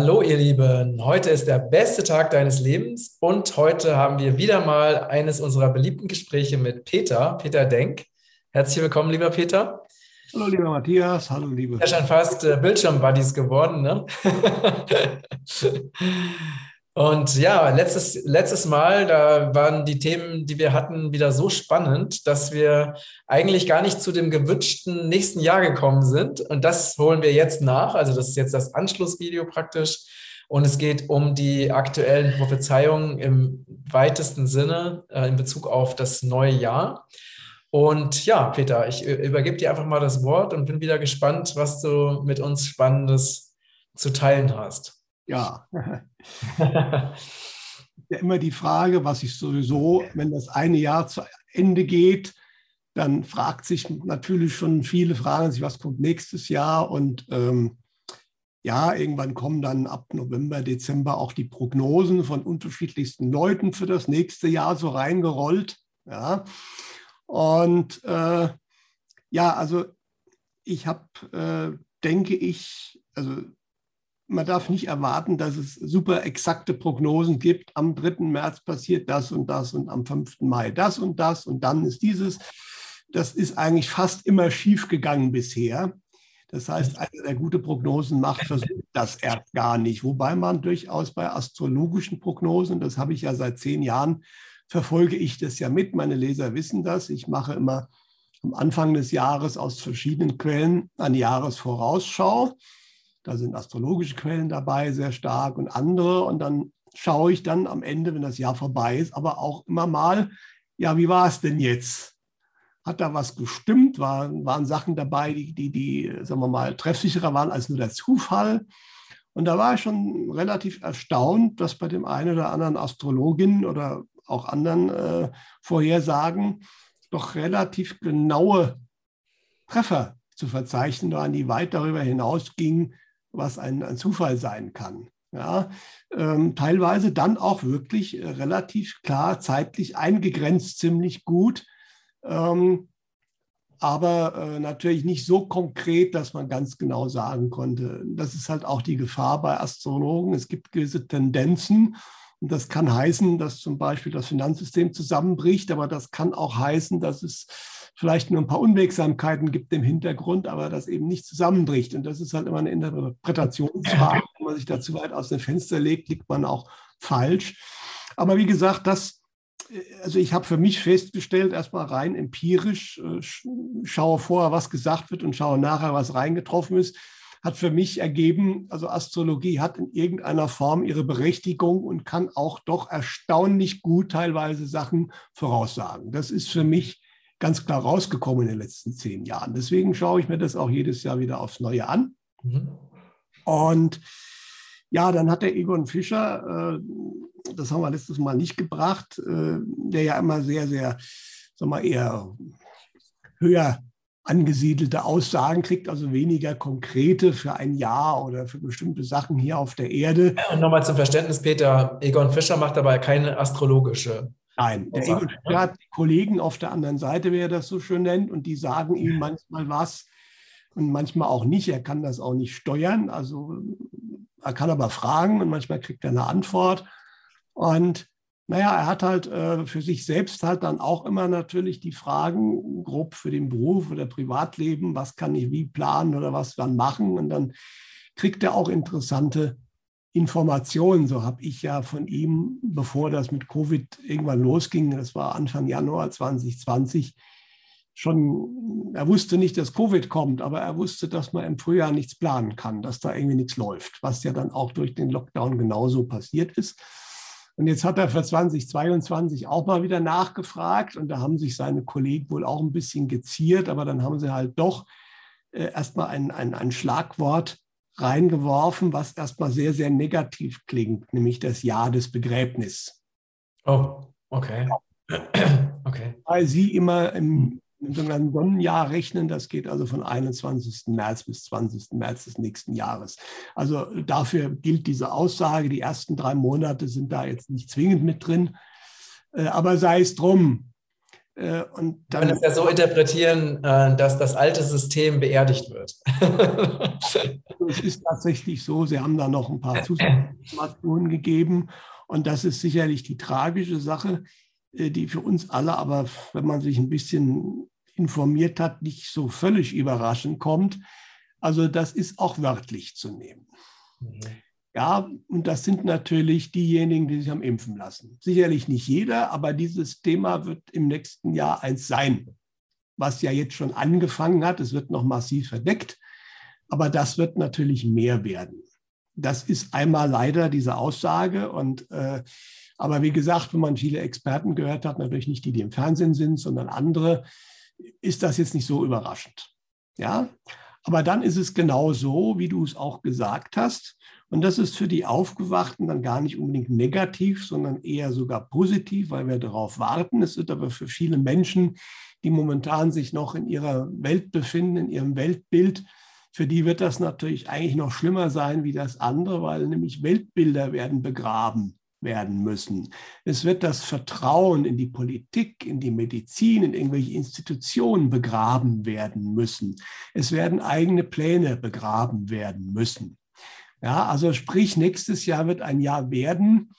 Hallo ihr Lieben, heute ist der beste Tag deines Lebens und heute haben wir wieder mal eines unserer beliebten Gespräche mit Peter, Peter Denk. Herzlich willkommen, lieber Peter. Hallo lieber Matthias, hallo liebe. Ja, schon fast äh, Bildschirm-Buddies geworden, ne? Und ja, letztes, letztes Mal, da waren die Themen, die wir hatten, wieder so spannend, dass wir eigentlich gar nicht zu dem gewünschten nächsten Jahr gekommen sind. Und das holen wir jetzt nach. Also das ist jetzt das Anschlussvideo praktisch. Und es geht um die aktuellen Prophezeiungen im weitesten Sinne äh, in Bezug auf das neue Jahr. Und ja, Peter, ich übergebe dir einfach mal das Wort und bin wieder gespannt, was du mit uns Spannendes zu teilen hast. Ja. ja immer die Frage, was ich sowieso, wenn das eine Jahr zu Ende geht, dann fragt sich natürlich schon viele fragen sich, was kommt nächstes Jahr und ähm, ja, irgendwann kommen dann ab November, Dezember auch die Prognosen von unterschiedlichsten Leuten für das nächste Jahr so reingerollt. Ja. Und äh, ja, also ich habe, äh, denke ich, also man darf nicht erwarten, dass es super exakte Prognosen gibt. Am 3. März passiert das und das und am 5. Mai das und das und dann ist dieses. Das ist eigentlich fast immer schief gegangen bisher. Das heißt, einer, der gute Prognosen macht, versucht das erst gar nicht. Wobei man durchaus bei astrologischen Prognosen, das habe ich ja seit zehn Jahren, verfolge ich das ja mit. Meine Leser wissen das. Ich mache immer am Anfang des Jahres aus verschiedenen Quellen eine Jahresvorausschau. Da sind astrologische Quellen dabei, sehr stark und andere. Und dann schaue ich dann am Ende, wenn das Jahr vorbei ist, aber auch immer mal, ja, wie war es denn jetzt? Hat da was gestimmt? War, waren Sachen dabei, die, die, die, sagen wir mal, treffsicherer waren als nur der Zufall? Und da war ich schon relativ erstaunt, dass bei dem einen oder anderen Astrologin oder auch anderen äh, Vorhersagen doch relativ genaue Treffer zu verzeichnen waren, die weit darüber hinausgingen, was ein, ein Zufall sein kann. Ja, ähm, teilweise dann auch wirklich äh, relativ klar zeitlich eingegrenzt, ziemlich gut, ähm, aber äh, natürlich nicht so konkret, dass man ganz genau sagen konnte. Das ist halt auch die Gefahr bei Astrologen. Es gibt gewisse Tendenzen und das kann heißen, dass zum Beispiel das Finanzsystem zusammenbricht, aber das kann auch heißen, dass es vielleicht nur ein paar Unwegsamkeiten gibt im Hintergrund, aber das eben nicht zusammenbricht. Und das ist halt immer eine Interpretationsfrage. Wenn man sich da zu weit aus dem Fenster legt, liegt man auch falsch. Aber wie gesagt, das, also ich habe für mich festgestellt, erstmal rein empirisch, äh, schaue vorher, was gesagt wird und schaue nachher, was reingetroffen ist, hat für mich ergeben, also Astrologie hat in irgendeiner Form ihre Berechtigung und kann auch doch erstaunlich gut teilweise Sachen voraussagen. Das ist für mich ganz klar rausgekommen in den letzten zehn Jahren. Deswegen schaue ich mir das auch jedes Jahr wieder aufs Neue an. Mhm. Und ja, dann hat der Egon Fischer, äh, das haben wir letztes Mal nicht gebracht, äh, der ja immer sehr, sehr, sag mal, eher höher angesiedelte Aussagen kriegt, also weniger konkrete für ein Jahr oder für bestimmte Sachen hier auf der Erde. Und nochmal zum Verständnis, Peter, Egon Fischer macht dabei keine astrologische Nein, der ne? hat Kollegen auf der anderen Seite, wie er das so schön nennt, und die sagen ihm manchmal was und manchmal auch nicht. Er kann das auch nicht steuern. Also er kann aber fragen und manchmal kriegt er eine Antwort. Und naja, er hat halt äh, für sich selbst halt dann auch immer natürlich die Fragen, grob für den Beruf oder Privatleben, was kann ich wie planen oder was dann machen. Und dann kriegt er auch interessante Informationen, so habe ich ja von ihm, bevor das mit Covid irgendwann losging, das war Anfang Januar 2020, schon, er wusste nicht, dass Covid kommt, aber er wusste, dass man im Frühjahr nichts planen kann, dass da irgendwie nichts läuft, was ja dann auch durch den Lockdown genauso passiert ist. Und jetzt hat er für 2022 auch mal wieder nachgefragt und da haben sich seine Kollegen wohl auch ein bisschen geziert, aber dann haben sie halt doch äh, erstmal ein, ein, ein Schlagwort reingeworfen, was erstmal sehr, sehr negativ klingt, nämlich das Jahr des Begräbnisses. Oh, okay. okay. Weil sie immer im, im sogenannten Sonnenjahr rechnen, das geht also von 21. März bis 20. März des nächsten Jahres. Also dafür gilt diese Aussage, die ersten drei Monate sind da jetzt nicht zwingend mit drin, äh, aber sei es drum. Äh, und dann, Man kann es ja so interpretieren, äh, dass das alte System beerdigt wird. es ist tatsächlich so, Sie haben da noch ein paar Zusatzinformationen gegeben. Und das ist sicherlich die tragische Sache, äh, die für uns alle, aber wenn man sich ein bisschen informiert hat, nicht so völlig überraschend kommt. Also das ist auch wörtlich zu nehmen. Mhm. Ja, und das sind natürlich diejenigen, die sich haben impfen lassen. Sicherlich nicht jeder, aber dieses Thema wird im nächsten Jahr eins sein, was ja jetzt schon angefangen hat. Es wird noch massiv verdeckt, aber das wird natürlich mehr werden. Das ist einmal leider diese Aussage und äh, aber wie gesagt, wenn man viele Experten gehört hat, natürlich nicht die, die im Fernsehen sind, sondern andere, ist das jetzt nicht so überraschend. Ja, aber dann ist es genau so, wie du es auch gesagt hast. Und das ist für die Aufgewachten dann gar nicht unbedingt negativ, sondern eher sogar positiv, weil wir darauf warten. Es wird aber für viele Menschen, die momentan sich noch in ihrer Welt befinden, in ihrem Weltbild, für die wird das natürlich eigentlich noch schlimmer sein wie das andere, weil nämlich Weltbilder werden begraben werden müssen. Es wird das Vertrauen in die Politik, in die Medizin, in irgendwelche Institutionen begraben werden müssen. Es werden eigene Pläne begraben werden müssen. Ja, also sprich, nächstes Jahr wird ein Jahr werden,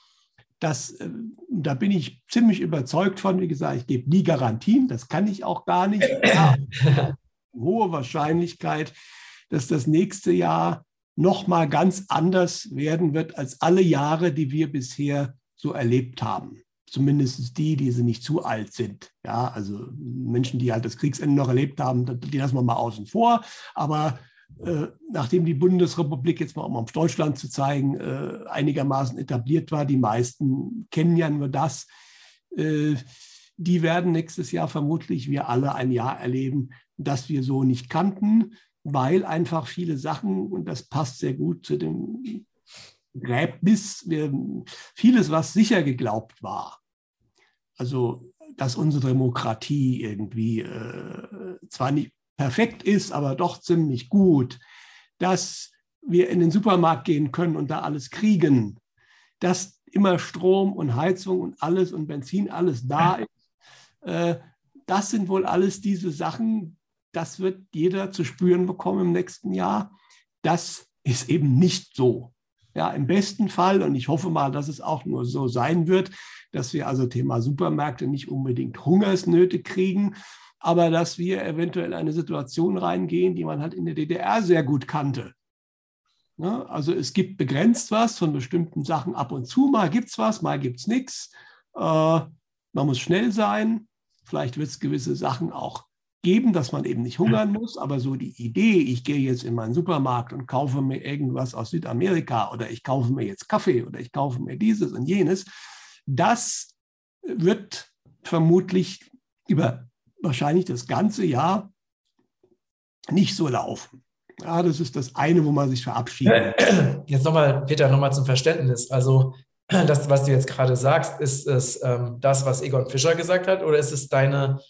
das, äh, da bin ich ziemlich überzeugt von. Wie gesagt, ich gebe nie Garantien, das kann ich auch gar nicht. Ja, hohe Wahrscheinlichkeit, dass das nächste Jahr noch mal ganz anders werden wird als alle Jahre, die wir bisher so erlebt haben. Zumindest die, die sie nicht zu alt sind. Ja, also Menschen, die halt das Kriegsende noch erlebt haben, die lassen wir mal außen vor. Aber nachdem die Bundesrepublik jetzt mal, um auf Deutschland zu zeigen, äh, einigermaßen etabliert war, die meisten kennen ja nur das, äh, die werden nächstes Jahr vermutlich wir alle ein Jahr erleben, das wir so nicht kannten, weil einfach viele Sachen, und das passt sehr gut zu dem Gräbnis, vieles, was sicher geglaubt war, also dass unsere Demokratie irgendwie äh, zwar nicht perfekt ist, aber doch ziemlich gut, dass wir in den Supermarkt gehen können und da alles kriegen, dass immer Strom und Heizung und alles und Benzin alles da ist. Äh, das sind wohl alles diese Sachen, das wird jeder zu spüren bekommen im nächsten Jahr. Das ist eben nicht so. Ja, im besten Fall, und ich hoffe mal, dass es auch nur so sein wird, dass wir also Thema Supermärkte nicht unbedingt Hungersnöte kriegen, aber dass wir eventuell eine Situation reingehen, die man halt in der DDR sehr gut kannte. Ne? Also es gibt begrenzt was von bestimmten Sachen ab und zu, mal gibt es was, mal gibt es nichts. Äh, man muss schnell sein, vielleicht wird es gewisse Sachen auch geben, dass man eben nicht hungern muss, aber so die Idee, ich gehe jetzt in meinen Supermarkt und kaufe mir irgendwas aus Südamerika oder ich kaufe mir jetzt Kaffee oder ich kaufe mir dieses und jenes, das wird vermutlich über wahrscheinlich das ganze Jahr nicht so laufen. Ja, das ist das eine, wo man sich verabschiedet. Jetzt nochmal, Peter, nochmal zum Verständnis. Also das, was du jetzt gerade sagst, ist es ähm, das, was Egon Fischer gesagt hat, oder ist es deine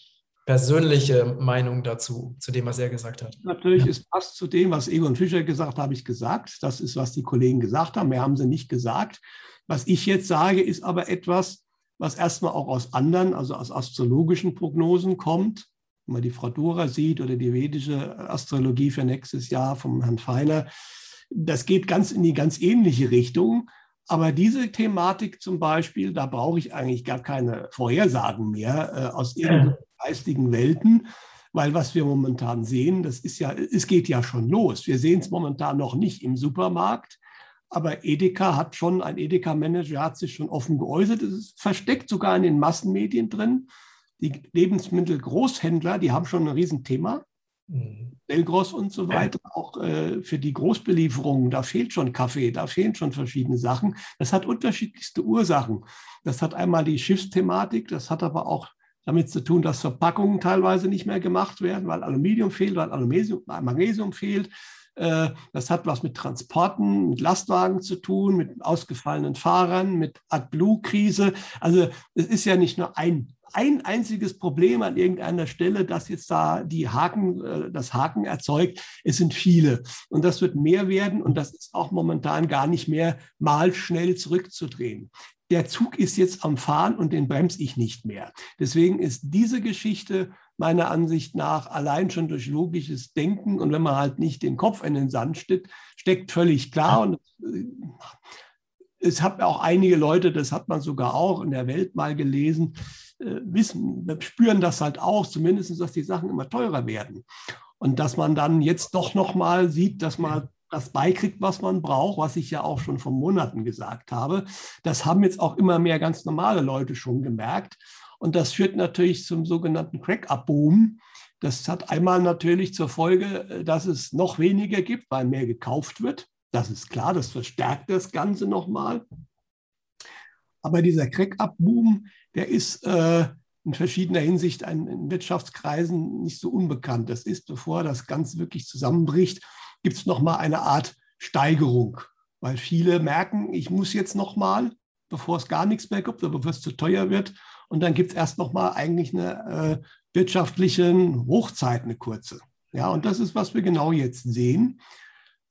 persönliche Meinung dazu, zu dem, was er gesagt hat? Natürlich ist passt zu dem, was Egon Fischer gesagt hat, habe ich gesagt. Das ist, was die Kollegen gesagt haben. Mehr haben sie nicht gesagt. Was ich jetzt sage, ist aber etwas, was erstmal auch aus anderen, also aus astrologischen Prognosen kommt. Wenn man die Fradura sieht oder die vedische Astrologie für nächstes Jahr vom Herrn Feiner, das geht ganz in die ganz ähnliche Richtung. Aber diese Thematik zum Beispiel, da brauche ich eigentlich gar keine Vorhersagen mehr äh, aus irgendeinen geistigen Welten, weil was wir momentan sehen, das ist ja, es geht ja schon los. Wir sehen es momentan noch nicht im Supermarkt, aber Edeka hat schon, ein Edeka-Manager hat sich schon offen geäußert. Es ist versteckt sogar in den Massenmedien drin. Die Lebensmittelgroßhändler, die haben schon ein Riesenthema. Mhm. Belgros und so weiter, auch äh, für die Großbelieferungen, da fehlt schon Kaffee, da fehlen schon verschiedene Sachen. Das hat unterschiedlichste Ursachen. Das hat einmal die Schiffsthematik, das hat aber auch damit zu tun, dass Verpackungen teilweise nicht mehr gemacht werden, weil Aluminium fehlt, weil Magnesium fehlt. Äh, das hat was mit Transporten, mit Lastwagen zu tun, mit ausgefallenen Fahrern, mit AdBlue-Krise. Also es ist ja nicht nur ein ein einziges Problem an irgendeiner Stelle, das jetzt da die Haken, äh, das Haken erzeugt. Es sind viele. Und das wird mehr werden. Und das ist auch momentan gar nicht mehr mal schnell zurückzudrehen der Zug ist jetzt am Fahren und den bremse ich nicht mehr. Deswegen ist diese Geschichte meiner Ansicht nach allein schon durch logisches Denken und wenn man halt nicht den Kopf in den Sand steckt, steckt völlig klar. Und äh, es hat auch einige Leute, das hat man sogar auch in der Welt mal gelesen, äh, wissen, spüren das halt auch, zumindest, dass die Sachen immer teurer werden. Und dass man dann jetzt doch nochmal sieht, dass man das beikriegt, was man braucht, was ich ja auch schon vor Monaten gesagt habe. Das haben jetzt auch immer mehr ganz normale Leute schon gemerkt. Und das führt natürlich zum sogenannten Crack-Up-Boom. Das hat einmal natürlich zur Folge, dass es noch weniger gibt, weil mehr gekauft wird. Das ist klar, das verstärkt das Ganze nochmal. Aber dieser Crack-Up-Boom, der ist äh, in verschiedener Hinsicht in Wirtschaftskreisen nicht so unbekannt. Das ist, bevor das Ganze wirklich zusammenbricht, gibt es nochmal eine Art Steigerung, weil viele merken, ich muss jetzt nochmal, bevor es gar nichts mehr gibt oder bevor es zu teuer wird. Und dann gibt es erst nochmal eigentlich eine äh, wirtschaftliche Hochzeit, eine kurze. Ja, und das ist, was wir genau jetzt sehen.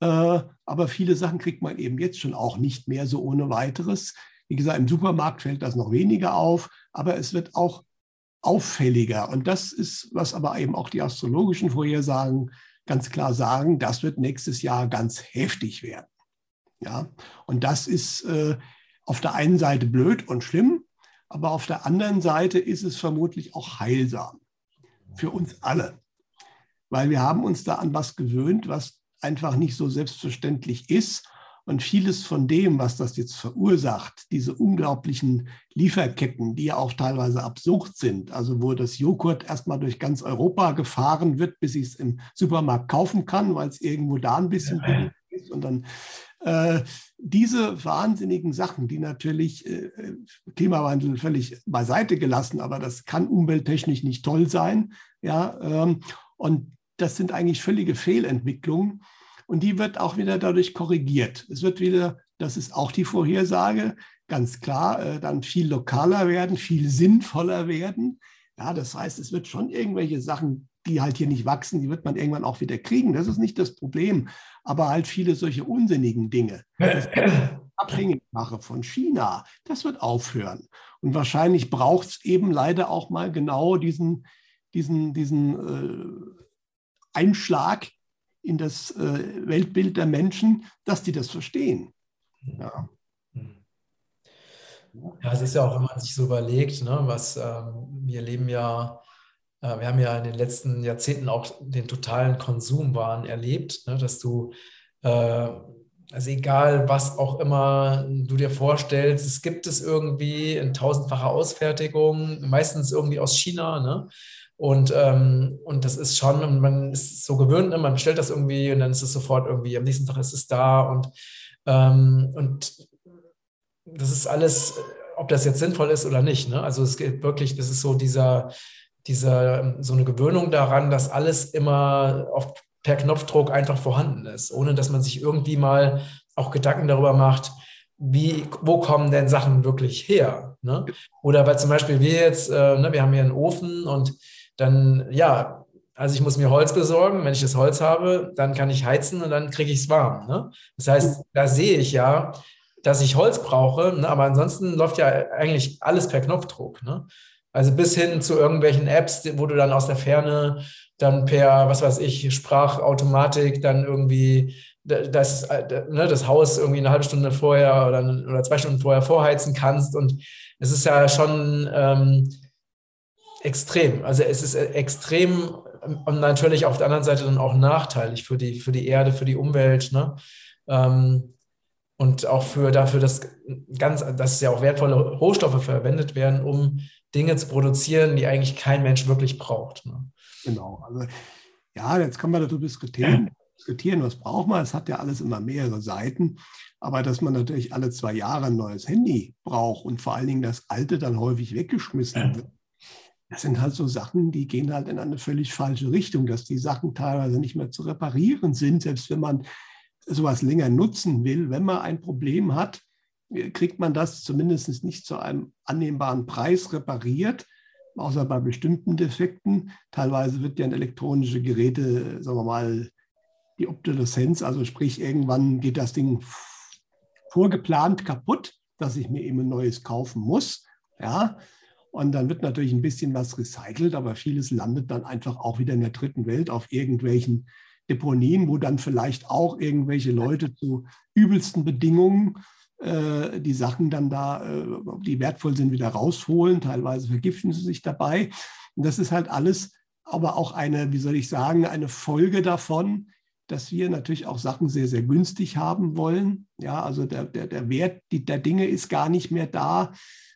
Äh, aber viele Sachen kriegt man eben jetzt schon auch nicht mehr so ohne weiteres. Wie gesagt, im Supermarkt fällt das noch weniger auf, aber es wird auch auffälliger. Und das ist, was aber eben auch die astrologischen Vorhersagen ganz klar sagen, das wird nächstes Jahr ganz heftig werden. Ja, und das ist äh, auf der einen Seite blöd und schlimm, aber auf der anderen Seite ist es vermutlich auch heilsam für uns alle, weil wir haben uns da an was gewöhnt, was einfach nicht so selbstverständlich ist. Und vieles von dem, was das jetzt verursacht, diese unglaublichen Lieferketten, die ja auch teilweise absurd sind, also wo das Joghurt erstmal durch ganz Europa gefahren wird, bis ich es im Supermarkt kaufen kann, weil es irgendwo da ein bisschen billig ist. Und dann äh, diese wahnsinnigen Sachen, die natürlich äh, Klimawandel völlig beiseite gelassen, aber das kann umwelttechnisch nicht toll sein. Ja, ähm, und das sind eigentlich völlige Fehlentwicklungen. Und die wird auch wieder dadurch korrigiert. Es wird wieder, das ist auch die Vorhersage, ganz klar, äh, dann viel lokaler werden, viel sinnvoller werden. Ja, das heißt, es wird schon irgendwelche Sachen, die halt hier nicht wachsen, die wird man irgendwann auch wieder kriegen. Das ist nicht das Problem. Aber halt viele solche unsinnigen Dinge. abhängig mache von China, das wird aufhören. Und wahrscheinlich braucht es eben leider auch mal genau diesen, diesen, diesen äh, Einschlag in das äh, Weltbild der Menschen, dass die das verstehen. Ja. Ja, es ist ja auch, wenn man sich so überlegt, ne, was ähm, wir leben ja, wir haben ja in den letzten Jahrzehnten auch den totalen Konsumwahn erlebt, ne, dass du, äh, also egal was auch immer du dir vorstellst, es gibt es irgendwie in tausendfacher Ausfertigung, meistens irgendwie aus China, ne? Und, ähm, und das ist schon, man ist so gewöhnt, ne? man bestellt das irgendwie und dann ist es sofort irgendwie, am nächsten Tag ist es da und, ähm, und das ist alles, ob das jetzt sinnvoll ist oder nicht. Also es geht wirklich, das ist so dieser, dieser, so eine Gewöhnung daran, dass alles immer auf, per Knopfdruck einfach vorhanden ist, ohne dass man sich irgendwie mal auch Gedanken darüber macht, wie, wo kommen denn Sachen wirklich her? Ne? Oder weil zum Beispiel wir jetzt, äh, ne, wir haben hier einen Ofen und dann ja, also ich muss mir Holz besorgen. Wenn ich das Holz habe, dann kann ich heizen und dann kriege ich es warm. Ne? Das heißt, da sehe ich ja, dass ich Holz brauche, ne? aber ansonsten läuft ja eigentlich alles per Knopfdruck. Also bis hin zu irgendwelchen Apps, wo du dann aus der Ferne dann per, was weiß ich, Sprachautomatik dann irgendwie das, ne, das Haus irgendwie eine halbe Stunde vorher oder, oder zwei Stunden vorher vorheizen kannst. Und es ist ja schon ähm, extrem. Also es ist äh, extrem und natürlich auf der anderen Seite dann auch nachteilig für die, für die Erde, für die Umwelt. Ne? Ähm, und auch für dafür, dass ganz, dass ja auch wertvolle Rohstoffe verwendet werden, um Dinge zu produzieren, die eigentlich kein Mensch wirklich braucht. Ne? Genau. Also ja, jetzt kann man darüber diskutieren, diskutieren, was braucht man. Es hat ja alles immer mehrere Seiten. Aber dass man natürlich alle zwei Jahre ein neues Handy braucht und vor allen Dingen das alte dann häufig weggeschmissen wird, das sind halt so Sachen, die gehen halt in eine völlig falsche Richtung, dass die Sachen teilweise nicht mehr zu reparieren sind, selbst wenn man sowas länger nutzen will. Wenn man ein Problem hat, kriegt man das zumindest nicht zu einem annehmbaren Preis repariert, außer bei bestimmten Defekten. Teilweise wird ja in elektronische Geräte, sagen wir mal, die Obsoleszenz, also sprich, irgendwann geht das Ding vorgeplant kaputt, dass ich mir eben ein neues kaufen muss. Ja, und dann wird natürlich ein bisschen was recycelt, aber vieles landet dann einfach auch wieder in der dritten Welt auf irgendwelchen Deponien, wo dann vielleicht auch irgendwelche Leute zu übelsten Bedingungen die Sachen dann da, äh, die wertvoll sind, wieder rausholen. Teilweise vergiften sie sich dabei. Und das ist halt alles aber auch eine, wie soll ich sagen, eine Folge davon, dass wir natürlich auch Sachen sehr, sehr günstig haben wollen. Ja, also der, der, der Wert der Dinge ist gar nicht mehr da.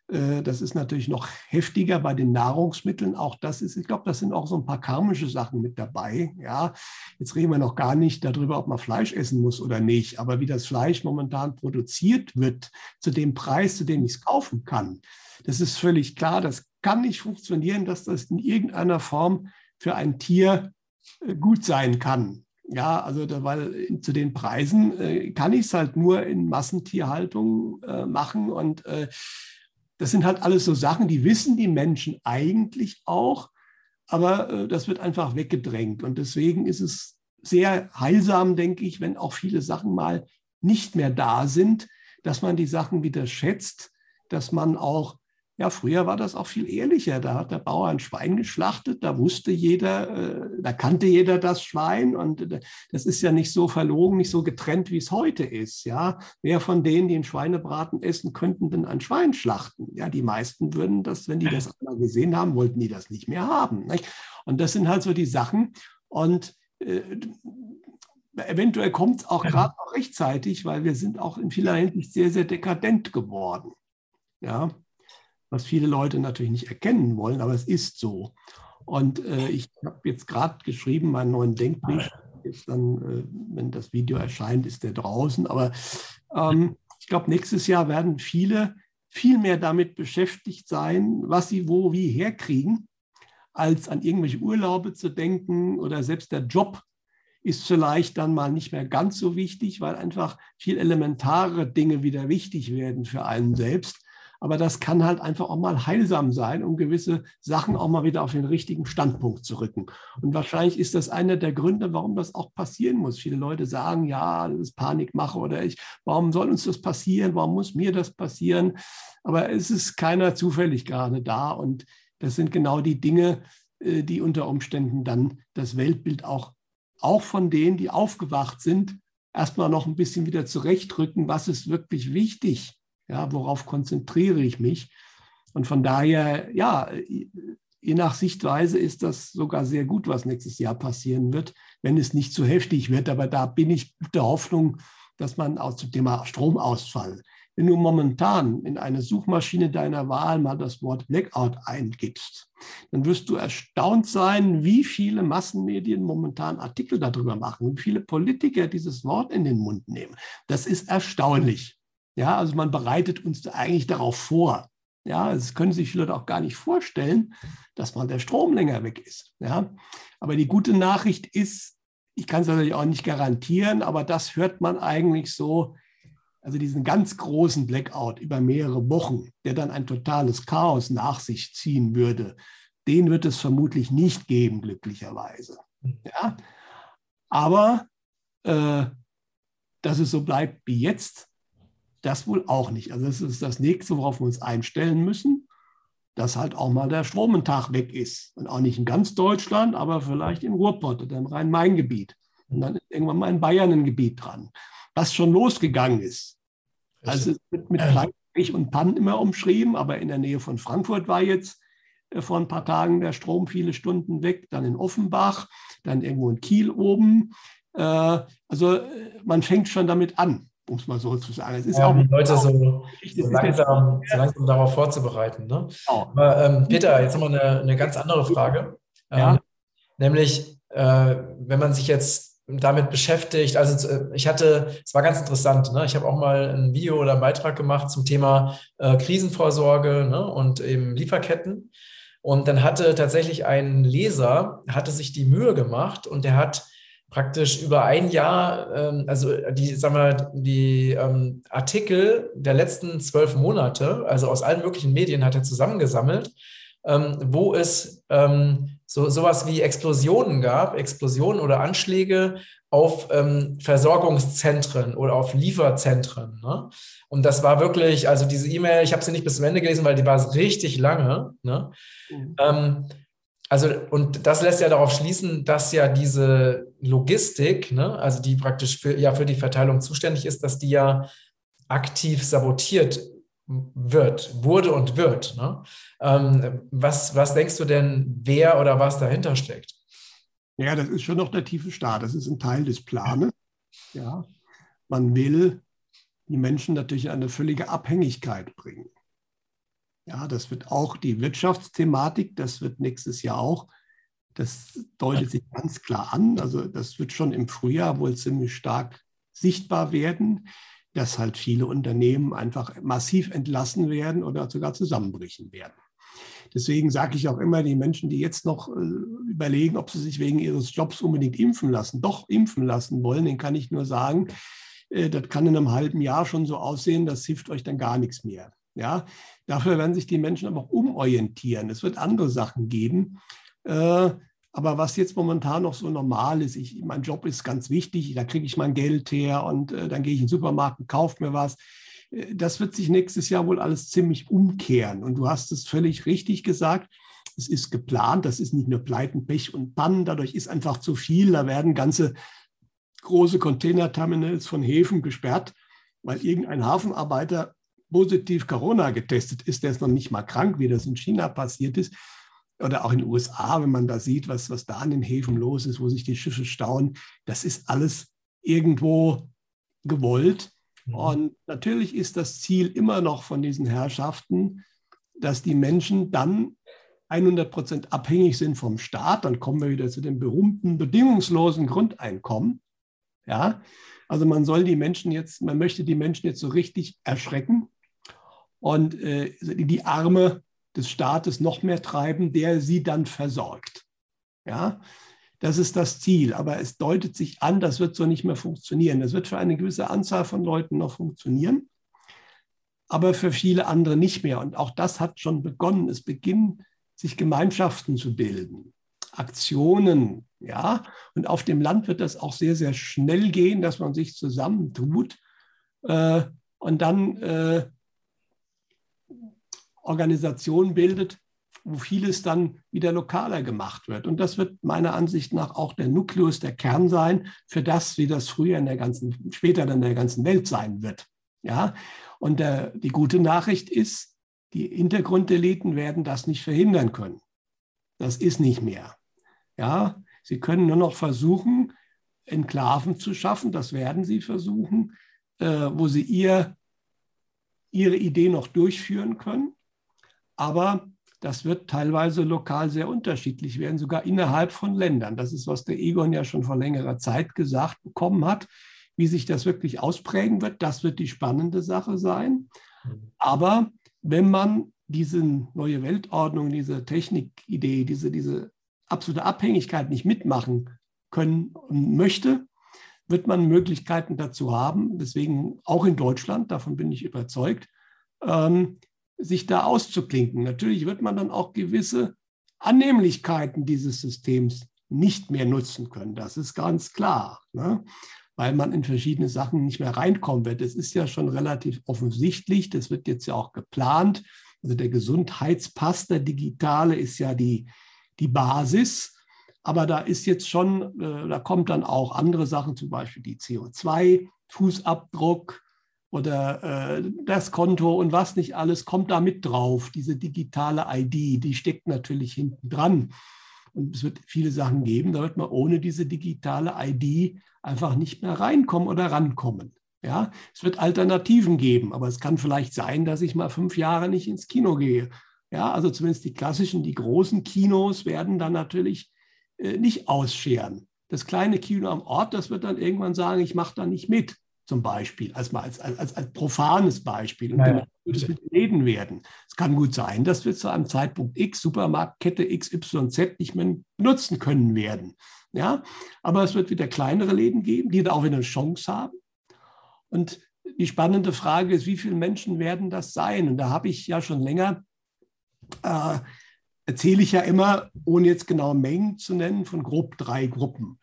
Äh, das ist natürlich noch heftiger bei den Nahrungsmitteln. Auch das ist, ich glaube, das sind auch so ein paar karmische Sachen mit dabei. Ja, jetzt reden wir noch gar nicht darüber, ob man Fleisch essen muss oder nicht. Aber wie das Fleisch momentan produziert wird, zu dem Preis, zu dem ich es kaufen kann, das ist völlig klar. Das kann nicht funktionieren, dass das in irgendeiner Form für ein Tier äh, gut sein kann. Ja, also da, weil zu den Preisen äh, kann ich es halt nur in Massentierhaltung äh, machen und äh, das sind halt alles so Sachen, die wissen die Menschen eigentlich auch, aber äh, das wird einfach weggedrängt. Und deswegen ist es sehr heilsam, denke ich, wenn auch viele Sachen mal nicht mehr da sind, dass man die Sachen wieder schätzt, dass man auch ja, früher war das auch viel ehrlicher. Da hat der Bauer ein Schwein geschlachtet, da wusste jeder, äh, da kannte jeder das Schwein und äh, das ist ja nicht so verlogen, nicht so getrennt, wie es heute ist. Ja, wer von denen, die einen Schweinebraten essen, könnten denn ein Schwein schlachten? Ja, die meisten würden das, wenn die das einmal gesehen haben, wollten die das nicht mehr haben. Nicht? Und das sind halt so die Sachen und äh, eventuell kommt es auch gerade noch rechtzeitig, weil wir sind auch in vieler Hinsicht sehr, sehr dekadent geworden. Ja, was viele Leute natürlich nicht erkennen wollen, aber es ist so. Und äh, ich habe jetzt gerade geschrieben, meinen neuen Denkbrief. Jetzt dann, äh, wenn das Video erscheint, ist der draußen. Aber ähm, ich glaube, nächstes Jahr werden viele viel mehr damit beschäftigt sein, was sie wo wie herkriegen, als an irgendwelche Urlaube zu denken oder selbst der Job ist vielleicht dann mal nicht mehr ganz so wichtig, weil einfach viel elementare Dinge wieder wichtig werden für einen selbst. Aber das kann halt einfach auch mal heilsam sein, um gewisse Sachen auch mal wieder auf den richtigen Standpunkt zu rücken. Und wahrscheinlich ist das einer der Gründe, warum das auch passieren muss. Viele Leute sagen, ja, das ist Panikmache oder ich, warum soll uns das passieren? Warum muss mir das passieren? Aber es ist keiner zufällig gerade da. Und das sind genau die Dinge, äh, die unter Umständen dann das Weltbild auch, auch von denen, die aufgewacht sind, erstmal noch ein bisschen wieder zurechtrücken, was ist wirklich wichtig ja, worauf konzentriere ich mich? Und von daher, ja, je nach Sichtweise ist das sogar sehr gut, was nächstes Jahr passieren wird, wenn es nicht zu heftig wird. Aber da bin ich der Hoffnung, dass man auch zum Thema Stromausfall, wenn du momentan in eine Suchmaschine deiner Wahl mal das Wort Blackout eingibst, dann wirst du erstaunt sein, wie viele Massenmedien momentan Artikel darüber machen, wie viele Politiker dieses Wort in den Mund nehmen. Das ist erstaunlich. Ja, also man bereitet uns eigentlich darauf vor. Ja, es können sich viele auch gar nicht vorstellen, dass mal der Strom länger weg ist. Ja, aber die gute Nachricht ist, ich kann es natürlich auch nicht garantieren, aber das hört man eigentlich so, also diesen ganz großen Blackout über mehrere Wochen, der dann ein totales Chaos nach sich ziehen würde, den wird es vermutlich nicht geben, glücklicherweise. Ja, aber äh, dass es so bleibt wie jetzt, das wohl auch nicht. Also das ist das nächste, worauf wir uns einstellen müssen, dass halt auch mal der Stromentag weg ist. Und auch nicht in ganz Deutschland, aber vielleicht im Ruhrpott oder im Rhein-Main-Gebiet. Und dann ist irgendwann mal in Bayern ein Gebiet dran, was schon losgegangen ist. Also es wird mit Pech und Pannen immer umschrieben, aber in der Nähe von Frankfurt war jetzt äh, vor ein paar Tagen der Strom viele Stunden weg, dann in Offenbach, dann irgendwo in Kiel oben. Äh, also äh, man fängt schon damit an um es mal so zu sagen. Es ist ja, auch die Leute so, so, langsam, so, langsam, darauf vorzubereiten. Ne? Genau. Aber ähm, Peter, jetzt nochmal eine, eine ganz andere Frage. Ja. Ähm, nämlich, äh, wenn man sich jetzt damit beschäftigt, also äh, ich hatte, es war ganz interessant, ne? ich habe auch mal ein Video oder einen Beitrag gemacht zum Thema äh, Krisenvorsorge ne? und eben Lieferketten. Und dann hatte tatsächlich ein Leser, hatte sich die Mühe gemacht und der hat praktisch über ein Jahr, ähm, also die, sagen wir, die ähm, Artikel der letzten zwölf Monate, also aus allen möglichen Medien, hat er zusammengesammelt, ähm, wo es so sowas wie Explosionen gab, Explosionen oder Anschläge auf ähm, Versorgungszentren oder auf Lieferzentren. Ne? Und das war wirklich, also diese E-Mail, ich habe sie nicht bis zum Ende gelesen, weil die war richtig lange. Ne? Mhm. Ähm, also, und das lässt ja darauf schließen, dass ja diese Logistik, ne, also die praktisch für, ja für die Verteilung zuständig ist, dass die ja aktiv sabotiert wird, wurde und wird. Ne? Ähm, was, was denkst du denn, wer oder was dahinter steckt? Ja, das ist schon noch der tiefe Staat. Das ist ein Teil des Planes. Ja, man will die Menschen natürlich in eine völlige Abhängigkeit bringen. Ja, das wird auch die Wirtschaftsthematik, das wird nächstes Jahr auch, das deutet sich ganz klar an. Also das wird schon im Frühjahr wohl ziemlich stark sichtbar werden, dass halt viele Unternehmen einfach massiv entlassen werden oder sogar zusammenbrechen werden. Deswegen sage ich auch immer, die Menschen, die jetzt noch äh, überlegen, ob sie sich wegen ihres Jobs unbedingt impfen lassen, doch impfen lassen wollen, den kann ich nur sagen, äh, das kann in einem halben Jahr schon so aussehen, das hilft euch dann gar nichts mehr. Ja, dafür werden sich die Menschen aber auch umorientieren. Es wird andere Sachen geben. Äh, aber was jetzt momentan noch so normal ist, ich, mein Job ist ganz wichtig, da kriege ich mein Geld her und dann gehe ich in den Supermarkt und kaufe mir was das wird sich nächstes Jahr wohl alles ziemlich umkehren. Und du hast es völlig richtig gesagt. Es ist geplant, das ist nicht nur Pleiten, Pech und Pannen, dadurch ist einfach zu viel. Da werden ganze große Containerterminals von Häfen gesperrt, weil irgendein Hafenarbeiter positiv Corona getestet ist, der ist noch nicht mal krank, wie das in China passiert ist. Oder auch in den USA, wenn man da sieht, was, was da an den Häfen los ist, wo sich die Schiffe stauen. Das ist alles irgendwo gewollt. Mhm. Und natürlich ist das Ziel immer noch von diesen Herrschaften, dass die Menschen dann 100 Prozent abhängig sind vom Staat. Dann kommen wir wieder zu dem berühmten bedingungslosen Grundeinkommen. Ja, also man soll die Menschen jetzt, man möchte die Menschen jetzt so richtig erschrecken und äh, die Arme des Staates noch mehr treiben, der sie dann versorgt. Ja, das ist das Ziel. Aber es deutet sich an, das wird so nicht mehr funktionieren. Das wird für eine gewisse Anzahl von Leuten noch funktionieren, aber für viele andere nicht mehr. Und auch das hat schon begonnen. Es beginnen sich Gemeinschaften zu bilden, Aktionen, ja. Und auf dem Land wird das auch sehr, sehr schnell gehen, dass man sich zusammentut äh, und dann äh, Organisationen bildet, wo vieles dann wieder lokaler gemacht wird. Und das wird meiner Ansicht nach auch der Nukleus, der Kern sein für das, wie das früher in der ganzen, später dann in der ganzen Welt sein wird. Ja, und der, die gute Nachricht ist, die Hintergrundeliten werden das nicht verhindern können. Das ist nicht mehr. Ja, sie können nur noch versuchen, Enklaven zu schaffen. Das werden sie versuchen, äh, wo sie ihr, ihre Idee noch durchführen können. Aber das wird teilweise lokal sehr unterschiedlich werden, sogar innerhalb von Ländern. Das ist, was der Egon ja schon vor längerer Zeit gesagt bekommen hat. Wie sich das wirklich ausprägen wird, das wird die spannende Sache sein. Aber wenn man diese neue Weltordnung, diese Technikidee, diese, diese absolute Abhängigkeit nicht mitmachen können und möchte, wird man Möglichkeiten dazu haben. Deswegen auch in Deutschland, davon bin ich überzeugt, ähm, sich da auszuklinken. Natürlich wird man dann auch gewisse Annehmlichkeiten dieses Systems nicht mehr nutzen können. Das ist ganz klar, ne? weil man in verschiedene Sachen nicht mehr reinkommen wird. Es ist ja schon relativ offensichtlich, das wird jetzt ja auch geplant. Also der Gesundheitspass, der digitale, ist ja die, die Basis. Aber da ist jetzt schon, äh, da kommt dann auch andere Sachen, zum Beispiel die CO2-Fußabdruck, oder äh, das Konto und was nicht alles kommt da mit drauf. Diese digitale ID, die steckt natürlich hinten dran. Und es wird viele Sachen geben, da wird man ohne diese digitale ID einfach nicht mehr reinkommen oder rankommen. Ja, es wird Alternativen geben, aber es kann vielleicht sein, dass ich mal fünf Jahre nicht ins Kino gehe. Ja, also zumindest die klassischen, die großen Kinos werden dann natürlich äh, nicht ausscheren. Das kleine Kino am Ort, das wird dann irgendwann sagen, ich mache da nicht mit. Zum Beispiel, als, als, als, als profanes Beispiel. Und naja. wird es mit Läden werden. Es kann gut sein, dass wir zu einem Zeitpunkt X Supermarktkette XYZ nicht mehr nutzen können werden. Ja? Aber es wird wieder kleinere Läden geben, die da auch wieder eine Chance haben. Und die spannende Frage ist, wie viele Menschen werden das sein? Und da habe ich ja schon länger, äh, erzähle ich ja immer, ohne jetzt genau Mengen zu nennen, von grob drei Gruppen.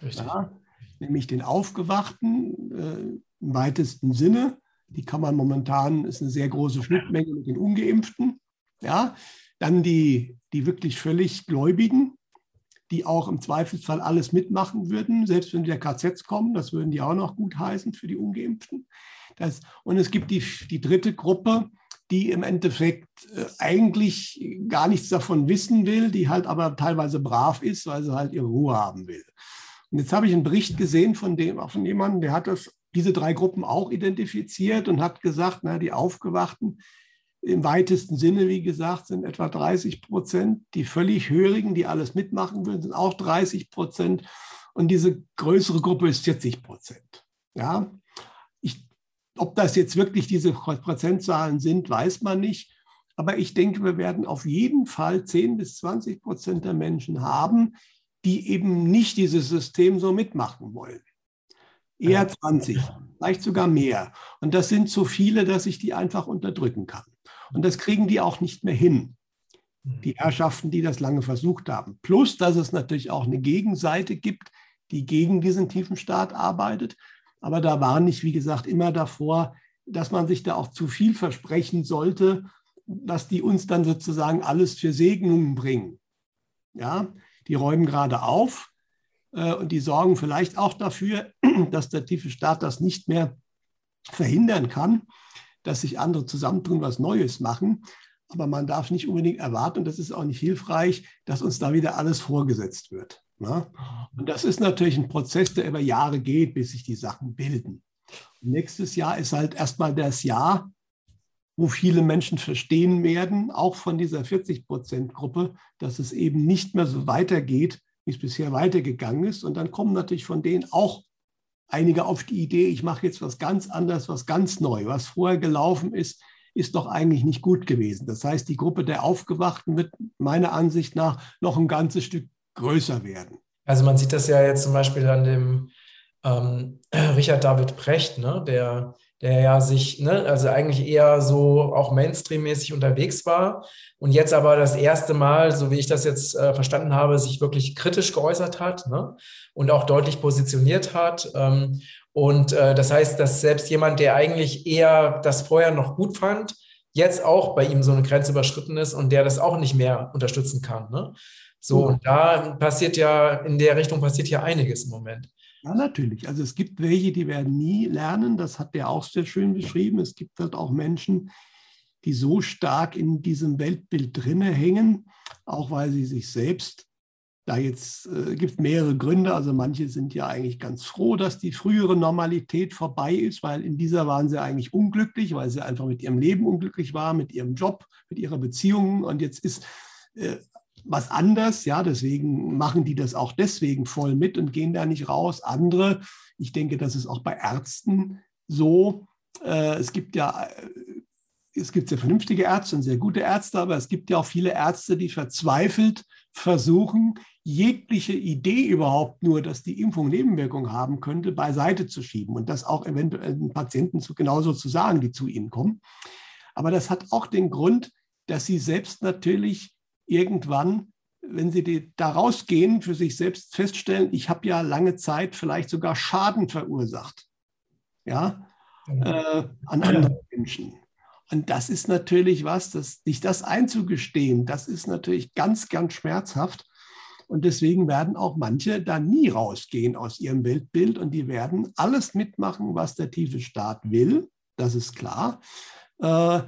Ja? Nämlich den Aufgewachten äh, im weitesten Sinne. Die kann man momentan, ist eine sehr große Schnittmenge mit den Ungeimpften. Ja? Dann die, die wirklich völlig Gläubigen, die auch im Zweifelsfall alles mitmachen würden, selbst wenn wieder KZs kommen, das würden die auch noch gut heißen für die Ungeimpften. Das, und es gibt die, die dritte Gruppe, die im Endeffekt äh, eigentlich gar nichts davon wissen will, die halt aber teilweise brav ist, weil sie halt ihre Ruhe haben will. Und jetzt habe ich einen Bericht gesehen von, dem, von jemandem, der hat das, diese drei Gruppen auch identifiziert und hat gesagt, na, die Aufgewachten, im weitesten Sinne, wie gesagt, sind etwa 30 Prozent. Die völlig Hörigen, die alles mitmachen würden, sind auch 30 Prozent. Und diese größere Gruppe ist 40 Prozent. Ja, ich, ob das jetzt wirklich diese Prozentzahlen sind, weiß man nicht. Aber ich denke, wir werden auf jeden Fall 10 bis 20 Prozent der Menschen haben, die eben nicht dieses System so mitmachen wollen. Eher 20, vielleicht sogar mehr. Und das sind so viele, dass ich die einfach unterdrücken kann. Und das kriegen die auch nicht mehr hin. Die mhm. Herrschaften, die das lange versucht haben. Plus, dass es natürlich auch eine Gegenseite gibt, die gegen diesen tiefen Staat arbeitet. Aber da war nicht, wie gesagt, immer davor, dass man sich da auch zu viel versprechen sollte, dass die uns dann sozusagen alles für Segnungen bringen. Ja, die räumen gerade auf äh, und die sorgen vielleicht auch dafür, dass der tiefe Staat das nicht mehr verhindern kann dass sich andere zusammentun, was Neues machen. Aber man darf nicht unbedingt erwarten, und das ist auch nicht hilfreich, dass uns da wieder alles vorgesetzt wird. Ne? Und das ist natürlich ein Prozess, der über Jahre geht, bis sich die Sachen bilden. Und nächstes Jahr ist halt erstmal das Jahr, wo viele Menschen verstehen werden, auch von dieser 40-Prozent-Gruppe, dass es eben nicht mehr so weitergeht, wie es bisher weitergegangen ist. Und dann kommen natürlich von denen auch einige auf die Idee, ich mache jetzt was ganz anderes, was ganz neu. Was vorher gelaufen ist, ist doch eigentlich nicht gut gewesen. Das heißt, die Gruppe der Aufgewachten wird meiner Ansicht nach noch ein ganzes Stück größer werden. Also man sieht das ja jetzt zum Beispiel an dem ähm, Richard David Precht, ne, der der ja sich, ne, also eigentlich eher so auch Mainstream-mäßig unterwegs war und jetzt aber das erste Mal, so wie ich das jetzt äh, verstanden habe, sich wirklich kritisch geäußert hat ne, und auch deutlich positioniert hat. Ähm, und äh, das heißt, dass selbst jemand, der eigentlich eher das vorher noch gut fand, jetzt auch bei ihm so eine Grenze überschritten ist und der das auch nicht mehr unterstützen kann. Ne? So, und da passiert ja, in der Richtung passiert ja einiges im Moment. Ja, natürlich. Also es gibt welche, die werden nie lernen. Das hat der auch sehr schön beschrieben. Es gibt halt auch Menschen, die so stark in diesem Weltbild drinne hängen, auch weil sie sich selbst, da jetzt äh, gibt mehrere Gründe, also manche sind ja eigentlich ganz froh, dass die frühere Normalität vorbei ist, weil in dieser waren sie eigentlich unglücklich, weil sie einfach mit ihrem Leben unglücklich waren, mit ihrem Job, mit ihrer Beziehung und jetzt ist äh, was anders, ja, deswegen machen die das auch deswegen voll mit und gehen da nicht raus. Andere, ich denke, das ist auch bei Ärzten so. Äh, es gibt ja, äh, es gibt sehr vernünftige Ärzte und sehr gute Ärzte, aber es gibt ja auch viele Ärzte, die verzweifelt versuchen, jegliche Idee überhaupt nur, dass die Impfung Nebenwirkungen haben könnte, beiseite zu schieben und das auch eventuell Patienten zu, genauso zu sagen, die zu ihnen kommen. Aber das hat auch den Grund, dass sie selbst natürlich irgendwann, wenn Sie die, da rausgehen, für sich selbst feststellen, ich habe ja lange Zeit vielleicht sogar Schaden verursacht, ja, genau. äh, an anderen Menschen. Und das ist natürlich was, das, sich das einzugestehen, das ist natürlich ganz, ganz schmerzhaft. Und deswegen werden auch manche da nie rausgehen aus ihrem Weltbild und die werden alles mitmachen, was der tiefe Staat will. Das ist klar. Äh,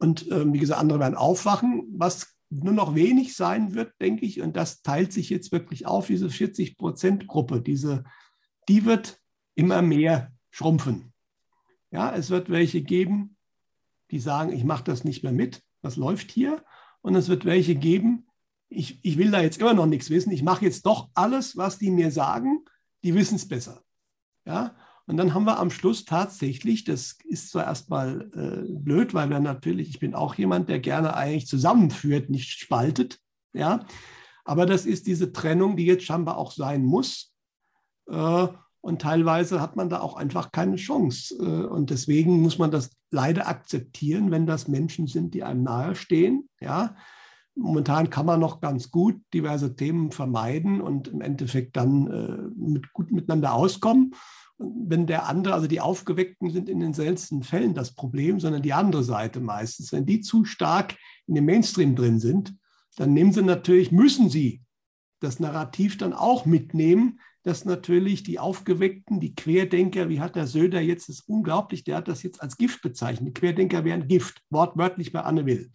und ähm, wie gesagt, andere werden aufwachen, was nur noch wenig sein wird, denke ich. Und das teilt sich jetzt wirklich auf, diese 40-Prozent-Gruppe. Diese, die wird immer mehr schrumpfen. Ja, es wird welche geben, die sagen, ich mache das nicht mehr mit, was läuft hier. Und es wird welche geben, ich, ich will da jetzt immer noch nichts wissen, ich mache jetzt doch alles, was die mir sagen, die wissen es besser. Ja, und dann haben wir am Schluss tatsächlich, das ist zwar erstmal äh, blöd, weil wir natürlich, ich bin auch jemand, der gerne eigentlich zusammenführt, nicht spaltet, ja, aber das ist diese Trennung, die jetzt scheinbar auch sein muss. Äh, und teilweise hat man da auch einfach keine Chance. Äh, und deswegen muss man das leider akzeptieren, wenn das Menschen sind, die einem nahestehen. Ja, momentan kann man noch ganz gut diverse Themen vermeiden und im Endeffekt dann äh, mit, gut miteinander auskommen. Wenn der andere, also die Aufgeweckten sind in den seltensten Fällen das Problem, sondern die andere Seite meistens. Wenn die zu stark in dem Mainstream drin sind, dann nehmen sie natürlich, müssen sie das Narrativ dann auch mitnehmen, dass natürlich die Aufgeweckten, die Querdenker, wie hat der Söder jetzt, ist unglaublich, der hat das jetzt als Gift bezeichnet. Querdenker wären Gift, wortwörtlich bei Anne Will.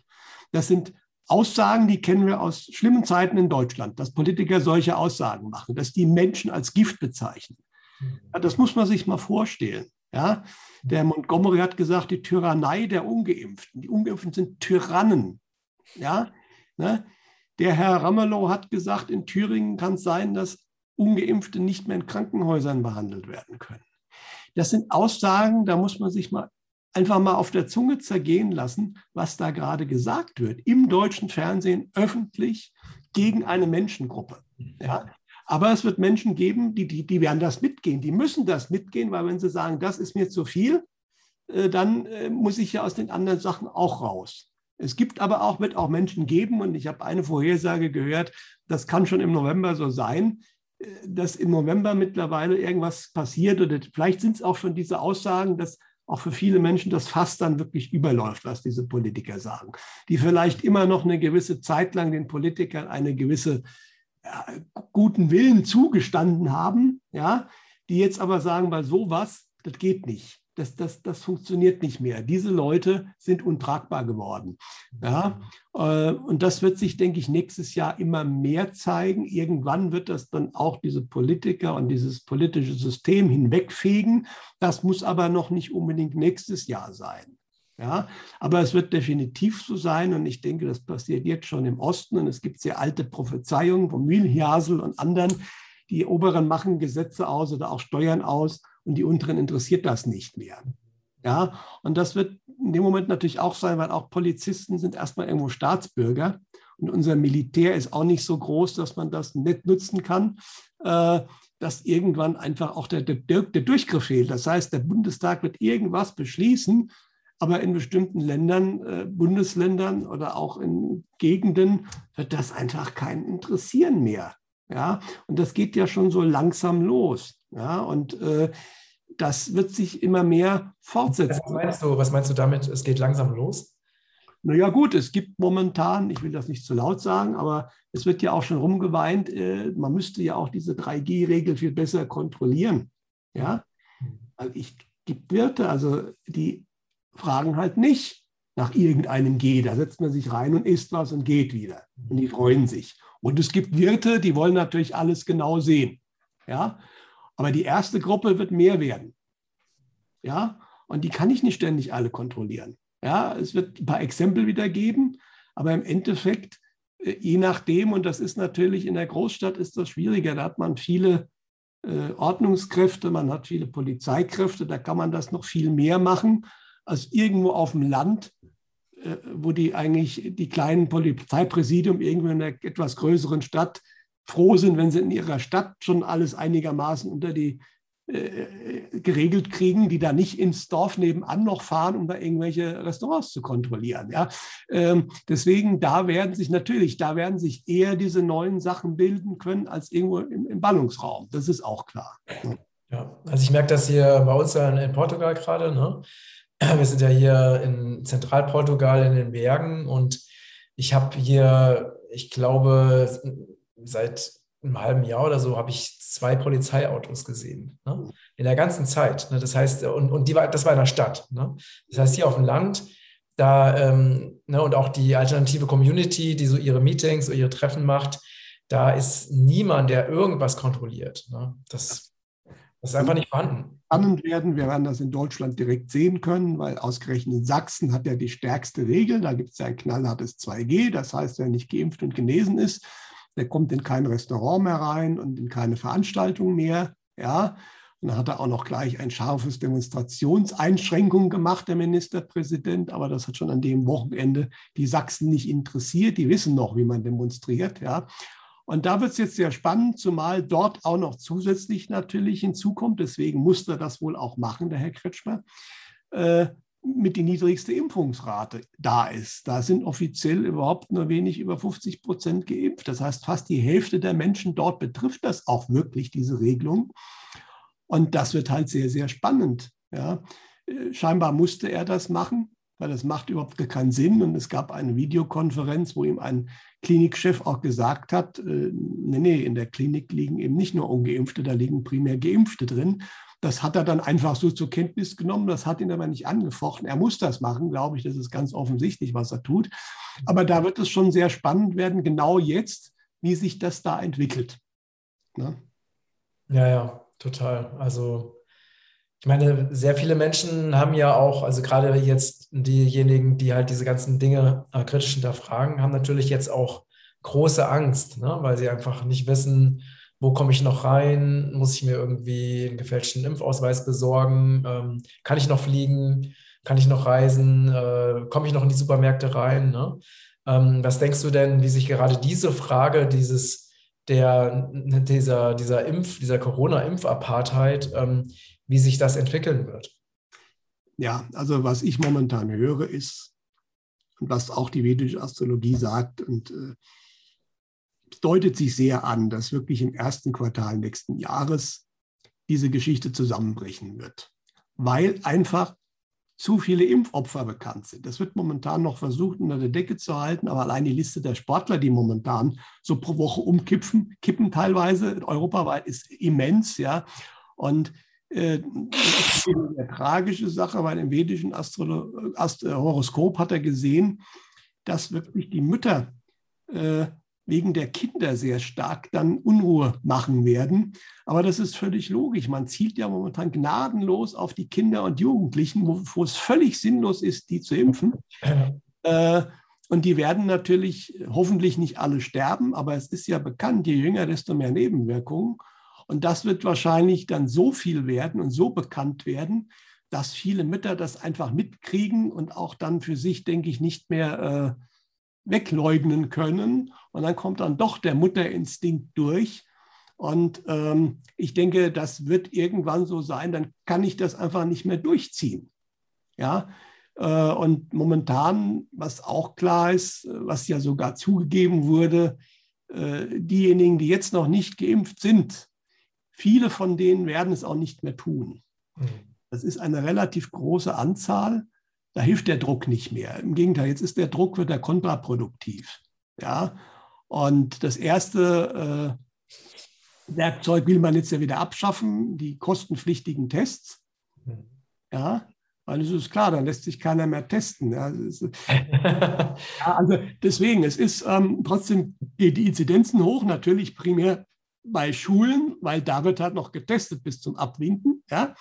Das sind Aussagen, die kennen wir aus schlimmen Zeiten in Deutschland, dass Politiker solche Aussagen machen, dass die Menschen als Gift bezeichnen. Ja, das muss man sich mal vorstellen. Ja? Der Montgomery hat gesagt, die Tyrannei der Ungeimpften. Die Ungeimpften sind Tyrannen. Ja? Ne? Der Herr Ramelow hat gesagt, in Thüringen kann es sein, dass Ungeimpfte nicht mehr in Krankenhäusern behandelt werden können. Das sind Aussagen, da muss man sich mal einfach mal auf der Zunge zergehen lassen, was da gerade gesagt wird. Im deutschen Fernsehen öffentlich gegen eine Menschengruppe. Ja? Aber es wird Menschen geben, die, die, die werden das mitgehen. Die müssen das mitgehen, weil wenn sie sagen, das ist mir zu viel, äh, dann äh, muss ich ja aus den anderen Sachen auch raus. Es gibt aber auch, wird auch Menschen geben, und ich habe eine Vorhersage gehört, das kann schon im November so sein, äh, dass im November mittlerweile irgendwas passiert oder vielleicht sind es auch schon diese Aussagen, dass auch für viele Menschen das Fass dann wirklich überläuft, was diese Politiker sagen, die vielleicht immer noch eine gewisse Zeit lang den Politikern eine gewisse guten Willen zugestanden haben, ja, die jetzt aber sagen, weil sowas, das geht nicht das, das, das funktioniert nicht mehr. Diese Leute sind untragbar geworden. Ja? Äh, und das wird sich, denke ich, nächstes Jahr immer mehr zeigen. Irgendwann wird das dann auch diese Politiker und dieses politische System hinwegfegen. Das muss aber noch nicht unbedingt nächstes Jahr sein. Ja, aber es wird definitiv so sein und ich denke, das passiert jetzt schon im Osten und es gibt sehr alte Prophezeiungen von Mühlhasel und anderen. Die Oberen machen Gesetze aus oder auch Steuern aus und die unteren interessiert das nicht mehr. Ja, und das wird in dem Moment natürlich auch sein, weil auch Polizisten sind erstmal irgendwo Staatsbürger und unser Militär ist auch nicht so groß, dass man das nicht nutzen kann, äh, dass irgendwann einfach auch der, der, der Durchgriff fehlt. Das heißt, der Bundestag wird irgendwas beschließen, aber in bestimmten Ländern, äh, Bundesländern oder auch in Gegenden wird das einfach keinen interessieren mehr. Ja, und das geht ja schon so langsam los. Ja, und äh, das wird sich immer mehr fortsetzen. Was meinst du, was meinst du damit, es geht langsam los? Naja gut, es gibt momentan, ich will das nicht zu laut sagen, aber es wird ja auch schon rumgeweint, äh, man müsste ja auch diese 3G-Regel viel besser kontrollieren. Ja, weil ich gibt Wirte, also die fragen halt nicht nach irgendeinem G. Da setzt man sich rein und isst was und geht wieder. Und die freuen sich. Und es gibt Wirte, die wollen natürlich alles genau sehen. Ja, aber die erste Gruppe wird mehr werden. Ja, und die kann ich nicht ständig alle kontrollieren. Ja, es wird ein paar Exempel wieder geben, aber im Endeffekt, äh, je nachdem, und das ist natürlich in der Großstadt ist das schwieriger, da hat man viele äh, Ordnungskräfte, man hat viele Polizeikräfte, da kann man das noch viel mehr machen als irgendwo auf dem Land, äh, wo die eigentlich die kleinen Polizeipräsidium irgendwo in einer etwas größeren Stadt froh sind, wenn sie in ihrer Stadt schon alles einigermaßen unter die äh, geregelt kriegen, die da nicht ins Dorf nebenan noch fahren, um da irgendwelche Restaurants zu kontrollieren. Ja? Ähm, deswegen, da werden sich natürlich, da werden sich eher diese neuen Sachen bilden können als irgendwo im, im Ballungsraum. Das ist auch klar. Ja, also ich merke das hier bei uns in Portugal gerade. Ne? Wir sind ja hier in Zentralportugal in den Bergen und ich habe hier, ich glaube, seit einem halben Jahr oder so habe ich zwei Polizeiautos gesehen. Ne? In der ganzen Zeit. Ne? Das heißt, und, und die war, das war in der Stadt. Ne? Das heißt, hier auf dem Land, da, ähm, ne, und auch die alternative Community, die so ihre Meetings oder ihre Treffen macht, da ist niemand, der irgendwas kontrolliert. Ne? Das, das ist einfach nicht vorhanden. Spannend werden, wir werden das in Deutschland direkt sehen können, weil ausgerechnet Sachsen hat ja die stärkste Regel. Da gibt es ja ein knallhartes 2G. Das heißt, wer nicht geimpft und genesen ist, der kommt in kein Restaurant mehr rein und in keine Veranstaltung mehr. Ja, dann hat er auch noch gleich ein scharfes Demonstrationseinschränkung gemacht, der Ministerpräsident. Aber das hat schon an dem Wochenende die Sachsen nicht interessiert. Die wissen noch, wie man demonstriert. Ja. Und da wird es jetzt sehr spannend, zumal dort auch noch zusätzlich natürlich hinzukommt. Deswegen musste das wohl auch machen, der Herr Kretschmer. Äh, mit die niedrigste Impfungsrate da ist. Da sind offiziell überhaupt nur wenig über 50 Prozent geimpft. Das heißt, fast die Hälfte der Menschen dort betrifft das auch wirklich, diese Regelung. Und das wird halt sehr, sehr spannend. Ja. Äh, scheinbar musste er das machen, weil das macht überhaupt keinen Sinn. Und es gab eine Videokonferenz, wo ihm ein Klinikchef auch gesagt hat, äh, nee, nee, in der Klinik liegen eben nicht nur ungeimpfte, da liegen primär Geimpfte drin. Das hat er dann einfach so zur Kenntnis genommen, das hat ihn aber nicht angefochten. Er muss das machen, glaube ich, das ist ganz offensichtlich, was er tut. Aber da wird es schon sehr spannend werden, genau jetzt, wie sich das da entwickelt. Ne? Ja, ja, total. Also ich meine, sehr viele Menschen haben ja auch, also gerade jetzt diejenigen, die halt diese ganzen Dinge äh, kritisch hinterfragen, haben natürlich jetzt auch große Angst, ne? weil sie einfach nicht wissen, wo komme ich noch rein? Muss ich mir irgendwie einen gefälschten Impfausweis besorgen? Ähm, kann ich noch fliegen? Kann ich noch reisen? Äh, komme ich noch in die Supermärkte rein? Ne? Ähm, was denkst du denn, wie sich gerade diese Frage dieses der, dieser, dieser Impf, dieser Corona-Impf-Apartheid, ähm, wie sich das entwickeln wird? Ja, also was ich momentan höre, ist, was auch die vedische Astrologie sagt, und äh, deutet sich sehr an, dass wirklich im ersten Quartal nächsten Jahres diese Geschichte zusammenbrechen wird, weil einfach zu viele Impfopfer bekannt sind. Das wird momentan noch versucht, unter der Decke zu halten, aber allein die Liste der Sportler, die momentan so pro Woche umkippen, kippen teilweise europaweit, ist immens, ja. Und äh, das ist eine tragische Sache, weil im vedischen Astro Ast Horoskop hat er gesehen, dass wirklich die Mütter äh, wegen der Kinder sehr stark dann Unruhe machen werden. Aber das ist völlig logisch. Man zielt ja momentan gnadenlos auf die Kinder und Jugendlichen, wo, wo es völlig sinnlos ist, die zu impfen. Äh, und die werden natürlich hoffentlich nicht alle sterben, aber es ist ja bekannt, je jünger, desto mehr Nebenwirkungen. Und das wird wahrscheinlich dann so viel werden und so bekannt werden, dass viele Mütter das einfach mitkriegen und auch dann für sich, denke ich, nicht mehr äh, wegleugnen können. Und dann kommt dann doch der Mutterinstinkt durch. Und ähm, ich denke, das wird irgendwann so sein, dann kann ich das einfach nicht mehr durchziehen. Ja, äh, und momentan, was auch klar ist, was ja sogar zugegeben wurde, äh, diejenigen, die jetzt noch nicht geimpft sind, viele von denen werden es auch nicht mehr tun. Mhm. Das ist eine relativ große Anzahl da hilft der Druck nicht mehr. Im Gegenteil, jetzt ist der Druck wird er kontraproduktiv. Ja? Und das erste äh, Werkzeug will man jetzt ja wieder abschaffen, die kostenpflichtigen Tests. Ja, weil es ist klar, dann lässt sich keiner mehr testen. Ja, ist, ja also deswegen, es ist ähm, trotzdem die Inzidenzen hoch, natürlich primär bei Schulen, weil da wird halt noch getestet bis zum Abwinken. Ja.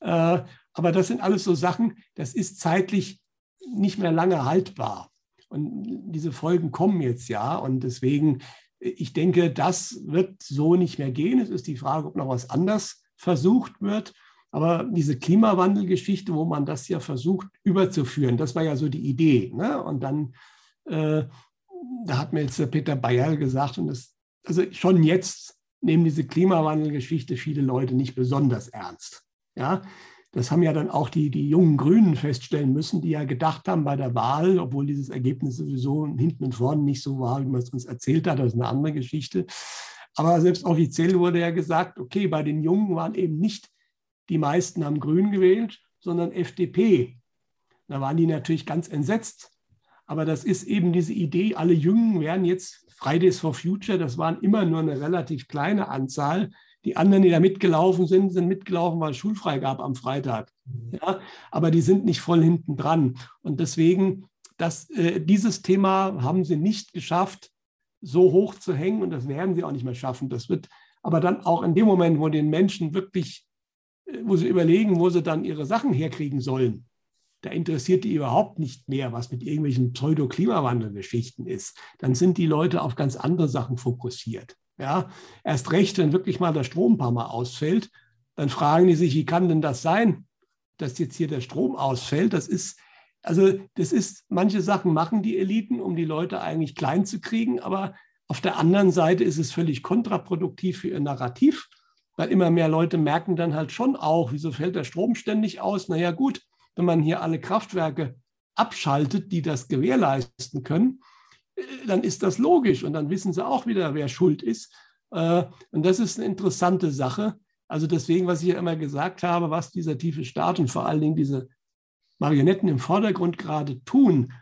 Äh, aber das sind alles so Sachen, das ist zeitlich nicht mehr lange haltbar. Und diese Folgen kommen jetzt ja. Und deswegen, ich denke, das wird so nicht mehr gehen. Es ist die Frage, ob noch was anders versucht wird. Aber diese Klimawandelgeschichte, wo man das ja versucht überzuführen, das war ja so die Idee. Ne? Und dann, äh, da hat mir jetzt der Peter Bayer gesagt, und das, also schon jetzt nehmen diese Klimawandelgeschichte viele Leute nicht besonders ernst. Ja, das haben ja dann auch die, die jungen Grünen feststellen müssen, die ja gedacht haben bei der Wahl, obwohl dieses Ergebnis sowieso hinten und vorne nicht so war, wie man es uns erzählt hat, das ist eine andere Geschichte. Aber selbst offiziell wurde ja gesagt, okay, bei den Jungen waren eben nicht die meisten haben Grün gewählt, sondern FDP. Da waren die natürlich ganz entsetzt. Aber das ist eben diese Idee, alle Jungen werden jetzt Fridays for Future, das waren immer nur eine relativ kleine Anzahl, die anderen, die da mitgelaufen sind, sind mitgelaufen, weil es schulfrei gab am Freitag. Mhm. Ja, aber die sind nicht voll hinten dran. Und deswegen, das, äh, dieses Thema haben sie nicht geschafft, so hoch zu hängen und das werden sie auch nicht mehr schaffen. Das wird aber dann auch in dem Moment, wo den Menschen wirklich, äh, wo sie überlegen, wo sie dann ihre Sachen herkriegen sollen, da interessiert die überhaupt nicht mehr, was mit irgendwelchen Pseudo-Klimawandelgeschichten ist. Dann sind die Leute auf ganz andere Sachen fokussiert. Ja, erst recht, wenn wirklich mal der Strom ein paar Mal ausfällt, dann fragen die sich, wie kann denn das sein, dass jetzt hier der Strom ausfällt? Das ist, also das ist, manche Sachen machen die Eliten, um die Leute eigentlich klein zu kriegen, aber auf der anderen Seite ist es völlig kontraproduktiv für ihr Narrativ, weil immer mehr Leute merken dann halt schon auch, wieso fällt der Strom ständig aus? Naja gut, wenn man hier alle Kraftwerke abschaltet, die das gewährleisten können, äh, dann ist das logisch und dann wissen sie auch wieder, wer schuld ist. Äh, und das ist eine interessante Sache. Also deswegen, was ich ja immer gesagt habe, was dieser tiefe Staat und vor allen Dingen diese Marionetten im Vordergrund gerade tun,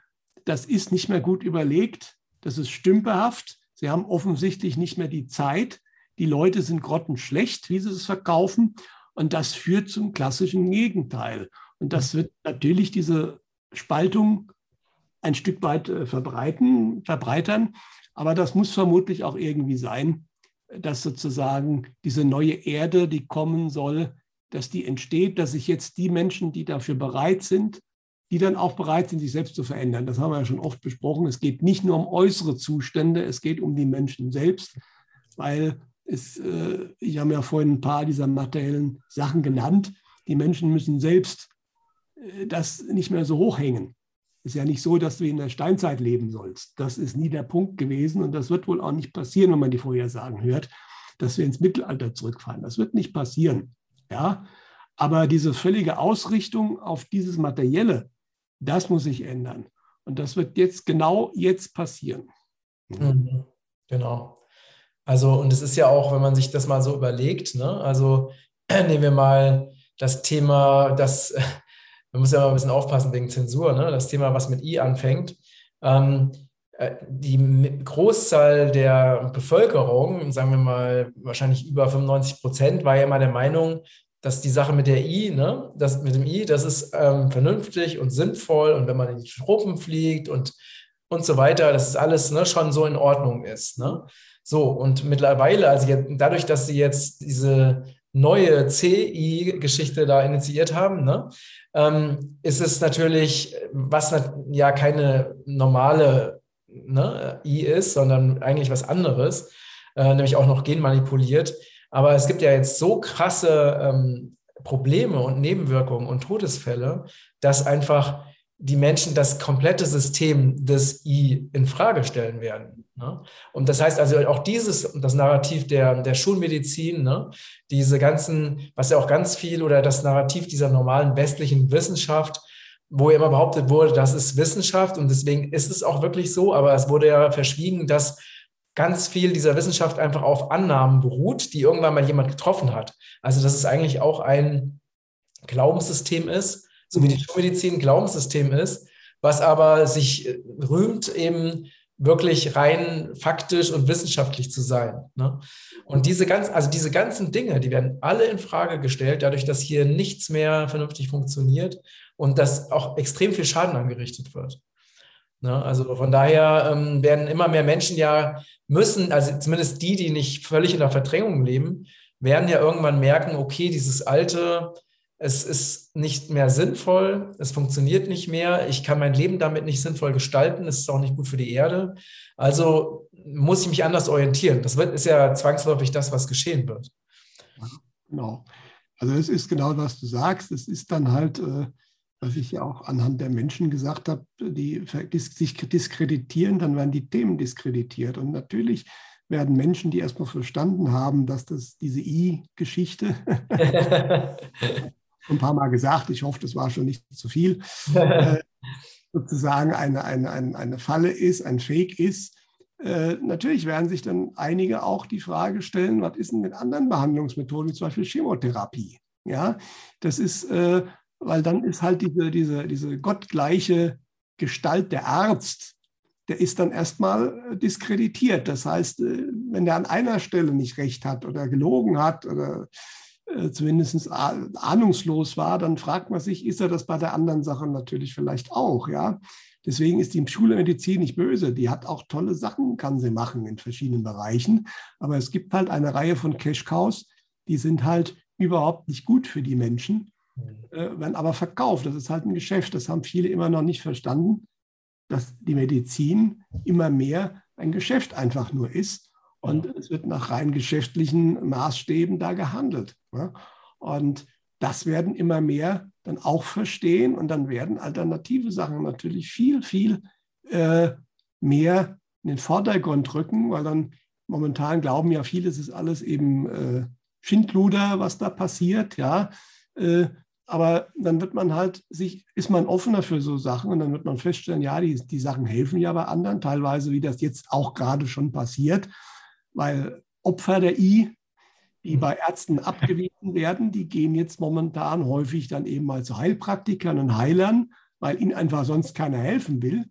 das ist nicht mehr gut überlegt, das ist stümperhaft. Sie haben offensichtlich nicht mehr die Zeit. Die Leute sind grottenschlecht, wie sie es verkaufen. Und das führt zum klassischen Gegenteil. Und das wird natürlich diese Spaltung ein Stück weit äh, verbreiten, verbreitern. Aber das muss vermutlich auch irgendwie sein, dass sozusagen diese neue Erde, die kommen soll, dass die entsteht, dass sich jetzt die Menschen, die dafür bereit sind, die dann auch bereit sind, sich selbst zu verändern. Das haben wir ja schon oft besprochen. Es geht nicht nur um äußere Zustände, es geht um die Menschen selbst, weil es, äh, ich habe ja vorhin ein paar dieser materiellen Sachen genannt. Die Menschen müssen selbst das nicht mehr so hochhängen. Es ist ja nicht so, dass du in der Steinzeit leben sollst. Das ist nie der Punkt gewesen und das wird wohl auch nicht passieren, wenn man die Vorhersagen hört, dass wir ins Mittelalter zurückfallen. Das wird nicht passieren. Ja? Aber diese völlige Ausrichtung auf dieses Materielle, das muss sich ändern. Und das wird jetzt genau jetzt passieren. Mhm. Genau. Also, und es ist ja auch, wenn man sich das mal so überlegt, ne? also nehmen wir mal das Thema, das man muss ja mal ein bisschen aufpassen wegen Zensur, ne? das Thema, was mit I anfängt. Ähm, äh, die Großzahl der Bevölkerung, sagen wir mal wahrscheinlich über 95 Prozent, war ja immer der Meinung, dass die Sache mit der I, ne, das mit dem I, das ist ähm, vernünftig und sinnvoll und wenn man in die Truppen fliegt und, und so weiter, dass es alles ne, schon so in Ordnung ist. Ne? So, und mittlerweile, also jetzt, dadurch, dass sie jetzt diese neue CI-Geschichte da initiiert haben, ne, ähm, ist es natürlich, was ja keine normale ne, I ist, sondern eigentlich was anderes, äh, nämlich auch noch genmanipuliert. Aber es gibt ja jetzt so krasse ähm, Probleme und Nebenwirkungen und Todesfälle, dass einfach die Menschen das komplette System des I in Frage stellen werden. Ne? Und das heißt also auch dieses, das Narrativ der, der Schulmedizin, ne? diese ganzen, was ja auch ganz viel oder das Narrativ dieser normalen westlichen Wissenschaft, wo ja immer behauptet wurde, das ist Wissenschaft und deswegen ist es auch wirklich so, aber es wurde ja verschwiegen, dass ganz viel dieser Wissenschaft einfach auf Annahmen beruht, die irgendwann mal jemand getroffen hat. Also dass es eigentlich auch ein Glaubenssystem ist, so wie die Schulmedizin ein Glaubenssystem ist, was aber sich äh, rühmt, eben wirklich rein faktisch und wissenschaftlich zu sein. Ne? Und diese ganz, also diese ganzen Dinge, die werden alle in Frage gestellt, dadurch, dass hier nichts mehr vernünftig funktioniert und dass auch extrem viel Schaden angerichtet wird. Ne? Also von daher ähm, werden immer mehr Menschen ja müssen, also zumindest die, die nicht völlig in der Verdrängung leben, werden ja irgendwann merken, okay, dieses alte es ist nicht mehr sinnvoll, es funktioniert nicht mehr, ich kann mein Leben damit nicht sinnvoll gestalten, es ist auch nicht gut für die Erde. Also muss ich mich anders orientieren. Das wird, ist ja zwangsläufig das, was geschehen wird. Genau. Also es ist genau, was du sagst. Es ist dann halt, äh, was ich ja auch anhand der Menschen gesagt habe, die sich diskreditieren, dann werden die Themen diskreditiert. Und natürlich werden Menschen, die erstmal verstanden haben, dass das diese I-Geschichte ein paar Mal gesagt, ich hoffe, das war schon nicht zu viel, äh, sozusagen eine, eine, eine, eine Falle ist, ein Fake ist. Äh, natürlich werden sich dann einige auch die Frage stellen, was ist denn mit anderen Behandlungsmethoden, wie zum Beispiel Chemotherapie? Ja, das ist, äh, weil dann ist halt diese, diese, diese gottgleiche Gestalt der Arzt, der ist dann erstmal diskreditiert. Das heißt, äh, wenn der an einer Stelle nicht recht hat oder gelogen hat oder äh, zumindest ahnungslos war, dann fragt man sich, ist er das bei der anderen Sache natürlich vielleicht auch, ja? Deswegen ist die Schulmedizin nicht böse. Die hat auch tolle Sachen, kann sie machen in verschiedenen Bereichen. Aber es gibt halt eine Reihe von Cash-Cows, die sind halt überhaupt nicht gut für die Menschen, äh, werden aber verkauft. Das ist halt ein Geschäft. Das haben viele immer noch nicht verstanden, dass die Medizin immer mehr ein Geschäft einfach nur ist und es wird nach rein geschäftlichen Maßstäben da gehandelt. Und das werden immer mehr dann auch verstehen und dann werden alternative Sachen natürlich viel, viel äh, mehr in den Vordergrund rücken, weil dann momentan glauben ja viele, es ist alles eben äh, Schindluder, was da passiert, ja. Äh, aber dann wird man halt sich, ist man offener für so Sachen und dann wird man feststellen, ja, die, die Sachen helfen ja bei anderen, teilweise, wie das jetzt auch gerade schon passiert, weil Opfer der I, die mhm. bei Ärzten abgewiesen werden, die gehen jetzt momentan häufig dann eben mal zu Heilpraktikern und Heilern, weil ihnen einfach sonst keiner helfen will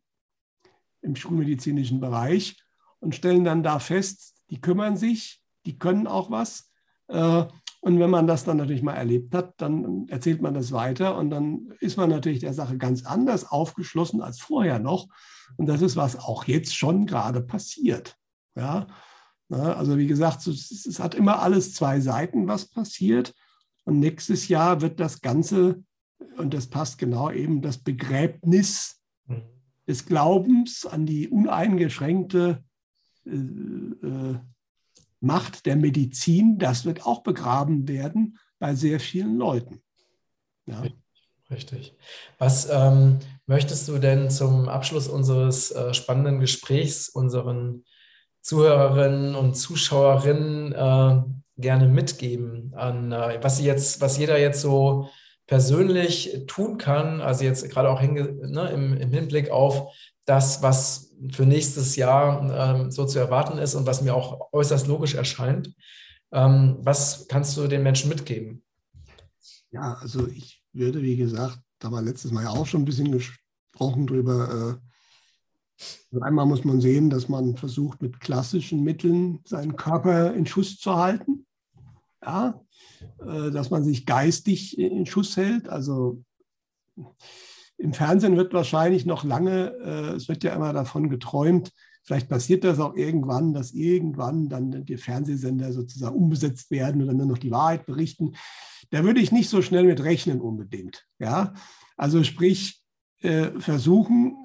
im schulmedizinischen Bereich und stellen dann da fest, die kümmern sich, die können auch was. Äh, und wenn man das dann natürlich mal erlebt hat, dann erzählt man das weiter und dann ist man natürlich der Sache ganz anders aufgeschlossen als vorher noch. Und das ist, was auch jetzt schon gerade passiert. Ja, also wie gesagt, es hat immer alles zwei Seiten, was passiert. Und nächstes Jahr wird das Ganze, und das passt genau eben, das Begräbnis mhm. des Glaubens an die uneingeschränkte äh, äh, Macht der Medizin, das wird auch begraben werden bei sehr vielen Leuten. Ja. Richtig. Was ähm, möchtest du denn zum Abschluss unseres äh, spannenden Gesprächs unseren Zuhörerinnen und Zuschauerinnen äh, gerne mitgeben, an äh, was sie jetzt, was jeder jetzt so persönlich tun kann, also jetzt gerade auch ne, im, im, Hinblick auf das, was für nächstes Jahr ähm, so zu erwarten ist und was mir auch äußerst logisch erscheint. Ähm, was kannst du den Menschen mitgeben? Ja, also ich würde, wie gesagt, da war letztes Mal ja auch schon ein bisschen gesprochen drüber. Also einmal muss man sehen, dass man versucht, mit klassischen Mitteln seinen Körper in Schuss zu halten. Ja, äh, dass man sich geistig in Schuss hält. Also im Fernsehen wird wahrscheinlich noch lange, äh, es wird ja immer davon geträumt, vielleicht passiert das auch irgendwann, dass irgendwann dann die Fernsehsender sozusagen umbesetzt werden oder nur noch die Wahrheit berichten. Da würde ich nicht so schnell mit rechnen unbedingt. Ja? Also sprich, äh, versuchen,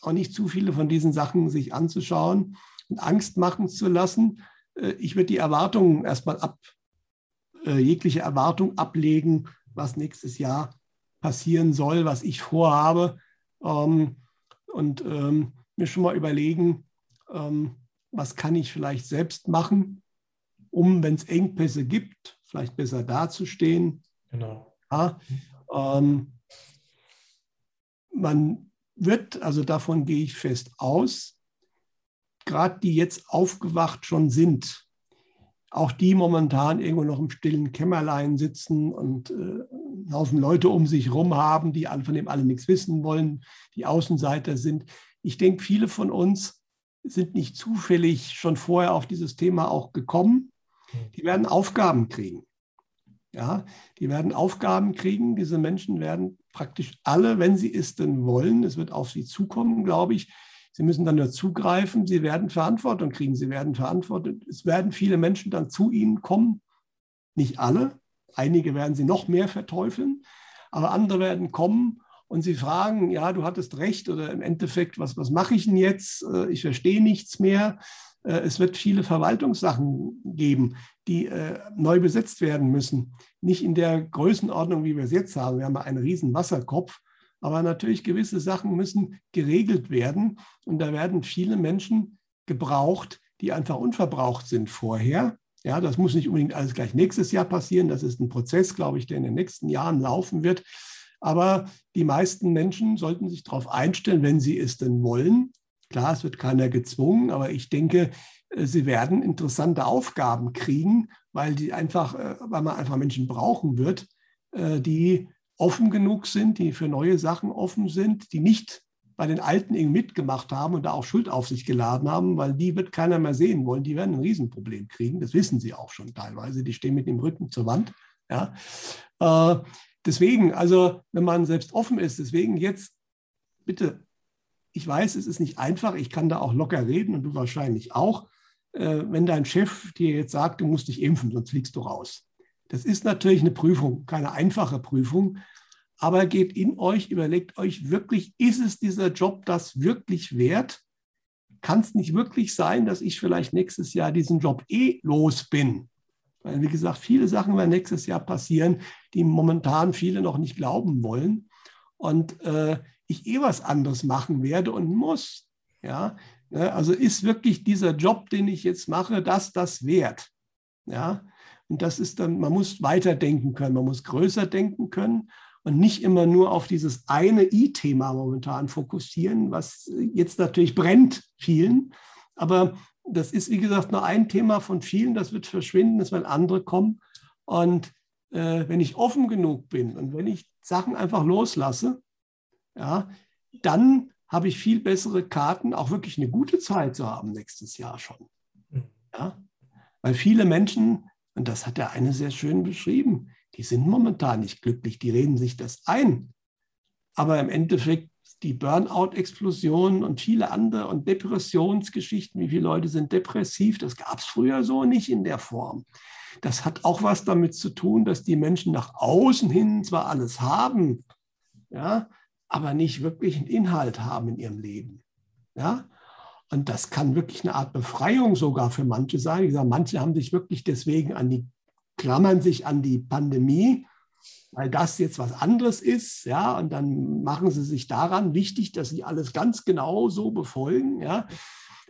auch nicht zu viele von diesen Sachen sich anzuschauen und Angst machen zu lassen. Äh, ich würde die Erwartungen erstmal ab, äh, jegliche Erwartung ablegen, was nächstes Jahr passieren soll, was ich vorhabe. Ähm, und ähm, mir schon mal überlegen, ähm, was kann ich vielleicht selbst machen, um, wenn es Engpässe gibt, vielleicht besser dazustehen. Genau. Ja, ähm, man wird, also davon gehe ich fest aus, gerade die jetzt aufgewacht schon sind, auch die momentan irgendwo noch im stillen Kämmerlein sitzen und äh, einen Haufen Leute um sich herum haben, die von dem alle nichts wissen wollen, die Außenseiter sind. Ich denke, viele von uns sind nicht zufällig schon vorher auf dieses Thema auch gekommen. Die werden Aufgaben kriegen. Ja, die werden Aufgaben kriegen. Diese Menschen werden praktisch alle, wenn sie es denn wollen, es wird auf sie zukommen, glaube ich, Sie müssen dann nur zugreifen, Sie werden Verantwortung kriegen, Sie werden verantwortet. Es werden viele Menschen dann zu Ihnen kommen, nicht alle, einige werden Sie noch mehr verteufeln, aber andere werden kommen und Sie fragen, ja, du hattest recht oder im Endeffekt, was, was mache ich denn jetzt? Äh, ich verstehe nichts mehr. Äh, es wird viele Verwaltungssachen geben, die äh, neu besetzt werden müssen. Nicht in der Größenordnung, wie wir es jetzt haben. Wir haben einen riesen Wasserkopf aber natürlich gewisse Sachen müssen geregelt werden. Und da werden viele Menschen gebraucht, die einfach unverbraucht sind vorher. Ja, das muss nicht unbedingt alles gleich nächstes Jahr passieren. Das ist ein Prozess, glaube ich, der in den nächsten Jahren laufen wird. Aber die meisten Menschen sollten sich darauf einstellen, wenn sie es denn wollen. Klar, es wird keiner gezwungen, aber ich denke, äh, sie werden interessante Aufgaben kriegen, weil die einfach, äh, weil man einfach Menschen brauchen wird, äh, die offen genug sind, die für neue Sachen offen sind, die nicht bei den Alten irgendwie mitgemacht haben und da auch Schuld auf sich geladen haben, weil die wird keiner mehr sehen wollen. Die werden ein Riesenproblem kriegen. Das wissen sie auch schon teilweise. Die stehen mit dem Rücken zur Wand. Ja. Deswegen, also wenn man selbst offen ist, deswegen jetzt bitte, ich weiß, es ist nicht einfach. Ich kann da auch locker reden und du wahrscheinlich auch. Äh, wenn dein Chef dir jetzt sagt, du musst dich impfen, sonst fliegst du raus. Das ist natürlich eine Prüfung, keine einfache Prüfung, aber geht in euch, überlegt euch wirklich, ist es dieser Job das wirklich wert? Kann es nicht wirklich sein, dass ich vielleicht nächstes Jahr diesen Job eh los bin? Weil, wie gesagt, viele Sachen werden nächstes Jahr passieren, die momentan viele noch nicht glauben wollen. Und äh, ich eh was anderes machen werde und muss. Ja, ne, also ist wirklich dieser Job, den ich jetzt mache, das das wert? Ja, und das ist dann, man muss weiterdenken können, man muss größer denken können und nicht immer nur auf dieses eine I-Thema momentan fokussieren, was jetzt natürlich brennt vielen. Aber das ist, wie gesagt, nur ein Thema von vielen, das wird verschwinden, es werden andere kommen. Und äh, wenn ich offen genug bin und wenn ich Sachen einfach loslasse, ja, dann habe ich viel bessere Karten, auch wirklich eine gute Zeit zu haben nächstes Jahr schon. Mhm. Ja? Weil viele Menschen, und das hat der eine sehr schön beschrieben, die sind momentan nicht glücklich, die reden sich das ein. Aber im Endeffekt die Burnout-Explosion und viele andere und Depressionsgeschichten, wie viele Leute sind depressiv, das gab es früher so nicht in der Form. Das hat auch was damit zu tun, dass die Menschen nach außen hin zwar alles haben, ja, aber nicht wirklich einen Inhalt haben in ihrem Leben. Ja? Und das kann wirklich eine Art Befreiung sogar für manche sein. Ich sage, manche haben sich wirklich deswegen an die, klammern sich an die Pandemie, weil das jetzt was anderes ist, ja, und dann machen sie sich daran wichtig, dass sie alles ganz genau so befolgen, ja.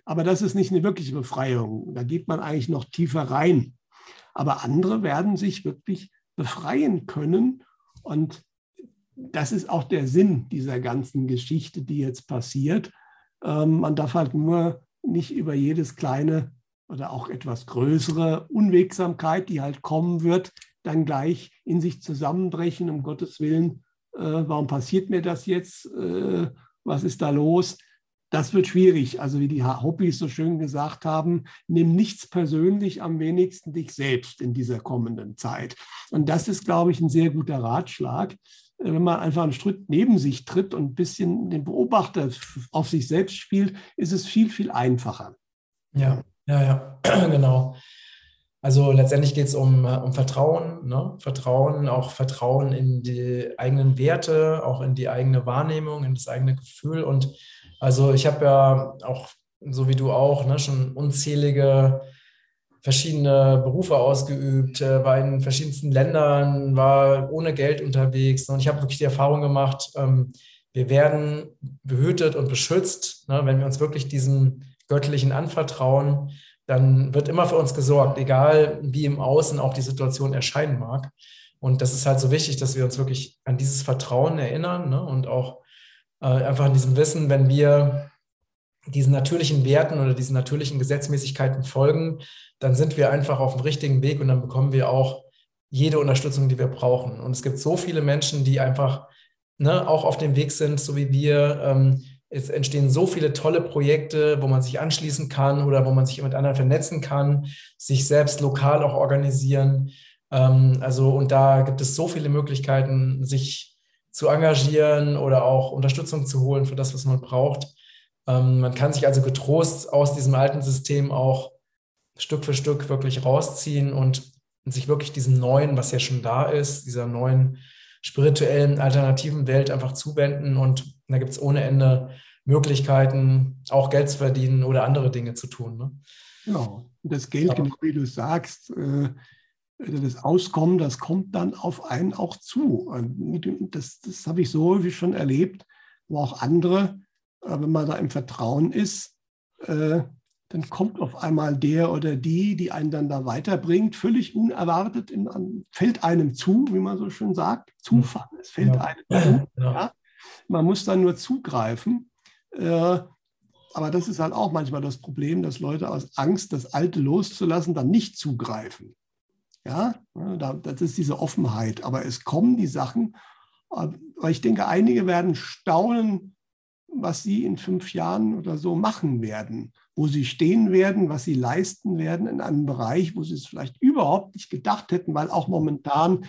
Aber das ist nicht eine wirkliche Befreiung. Da geht man eigentlich noch tiefer rein. Aber andere werden sich wirklich befreien können. Und das ist auch der Sinn dieser ganzen Geschichte, die jetzt passiert. Ähm, man darf halt nur nicht über jedes kleine oder auch etwas größere Unwegsamkeit, die halt kommen wird, dann gleich in sich zusammenbrechen, um Gottes Willen, äh, warum passiert mir das jetzt, äh, was ist da los? Das wird schwierig. Also wie die Hobbys so schön gesagt haben, nimm nichts persönlich, am wenigsten dich selbst in dieser kommenden Zeit. Und das ist, glaube ich, ein sehr guter Ratschlag. Äh, wenn man einfach einen Schritt neben sich tritt und ein bisschen den Beobachter auf sich selbst spielt, ist es viel, viel einfacher. Ja, ja, ja, genau. Also letztendlich geht es um, äh, um Vertrauen, ne? Vertrauen, auch Vertrauen in die eigenen Werte, auch in die eigene Wahrnehmung, in das eigene Gefühl. Und also ich habe ja auch, so wie du auch, ne, schon unzählige verschiedene Berufe ausgeübt, äh, war in verschiedensten Ländern, war ohne Geld unterwegs. Und ich habe wirklich die Erfahrung gemacht, ähm, wir werden behütet und beschützt, ne, wenn wir uns wirklich diesem Göttlichen anvertrauen, dann wird immer für uns gesorgt, egal wie im Außen auch die Situation erscheinen mag. Und das ist halt so wichtig, dass wir uns wirklich an dieses Vertrauen erinnern ne, und auch äh, einfach an diesem Wissen, wenn wir diesen natürlichen Werten oder diesen natürlichen Gesetzmäßigkeiten folgen, dann sind wir einfach auf dem richtigen Weg und dann bekommen wir auch jede Unterstützung, die wir brauchen. Und es gibt so viele Menschen, die einfach ne, auch auf dem Weg sind, so wie wir. Ähm, es entstehen so viele tolle Projekte, wo man sich anschließen kann oder wo man sich mit anderen vernetzen kann, sich selbst lokal auch organisieren. Ähm, also, und da gibt es so viele Möglichkeiten, sich zu engagieren oder auch Unterstützung zu holen für das, was man braucht. Ähm, man kann sich also getrost aus diesem alten System auch Stück für Stück wirklich rausziehen und sich wirklich diesem neuen, was ja schon da ist, dieser neuen spirituellen, alternativen Welt einfach zuwenden. Und da gibt es ohne Ende Möglichkeiten, auch Geld zu verdienen oder andere Dinge zu tun. Ne? Genau. Und das Geld, genau wie du sagst, äh, das Auskommen, das kommt dann auf einen auch zu. Das, das habe ich so häufig schon erlebt, wo auch andere wenn man da im Vertrauen ist, äh, dann kommt auf einmal der oder die, die einen dann da weiterbringt, völlig unerwartet, in, fällt einem zu, wie man so schön sagt. Zufall, es fällt ja. einem zu. Ja. Man muss dann nur zugreifen. Äh, aber das ist halt auch manchmal das Problem, dass Leute aus Angst, das Alte loszulassen, dann nicht zugreifen. Ja, das ist diese Offenheit. Aber es kommen die Sachen. Aber ich denke, einige werden staunen, was sie in fünf Jahren oder so machen werden, wo sie stehen werden, was sie leisten werden in einem Bereich, wo sie es vielleicht überhaupt nicht gedacht hätten, weil auch momentan,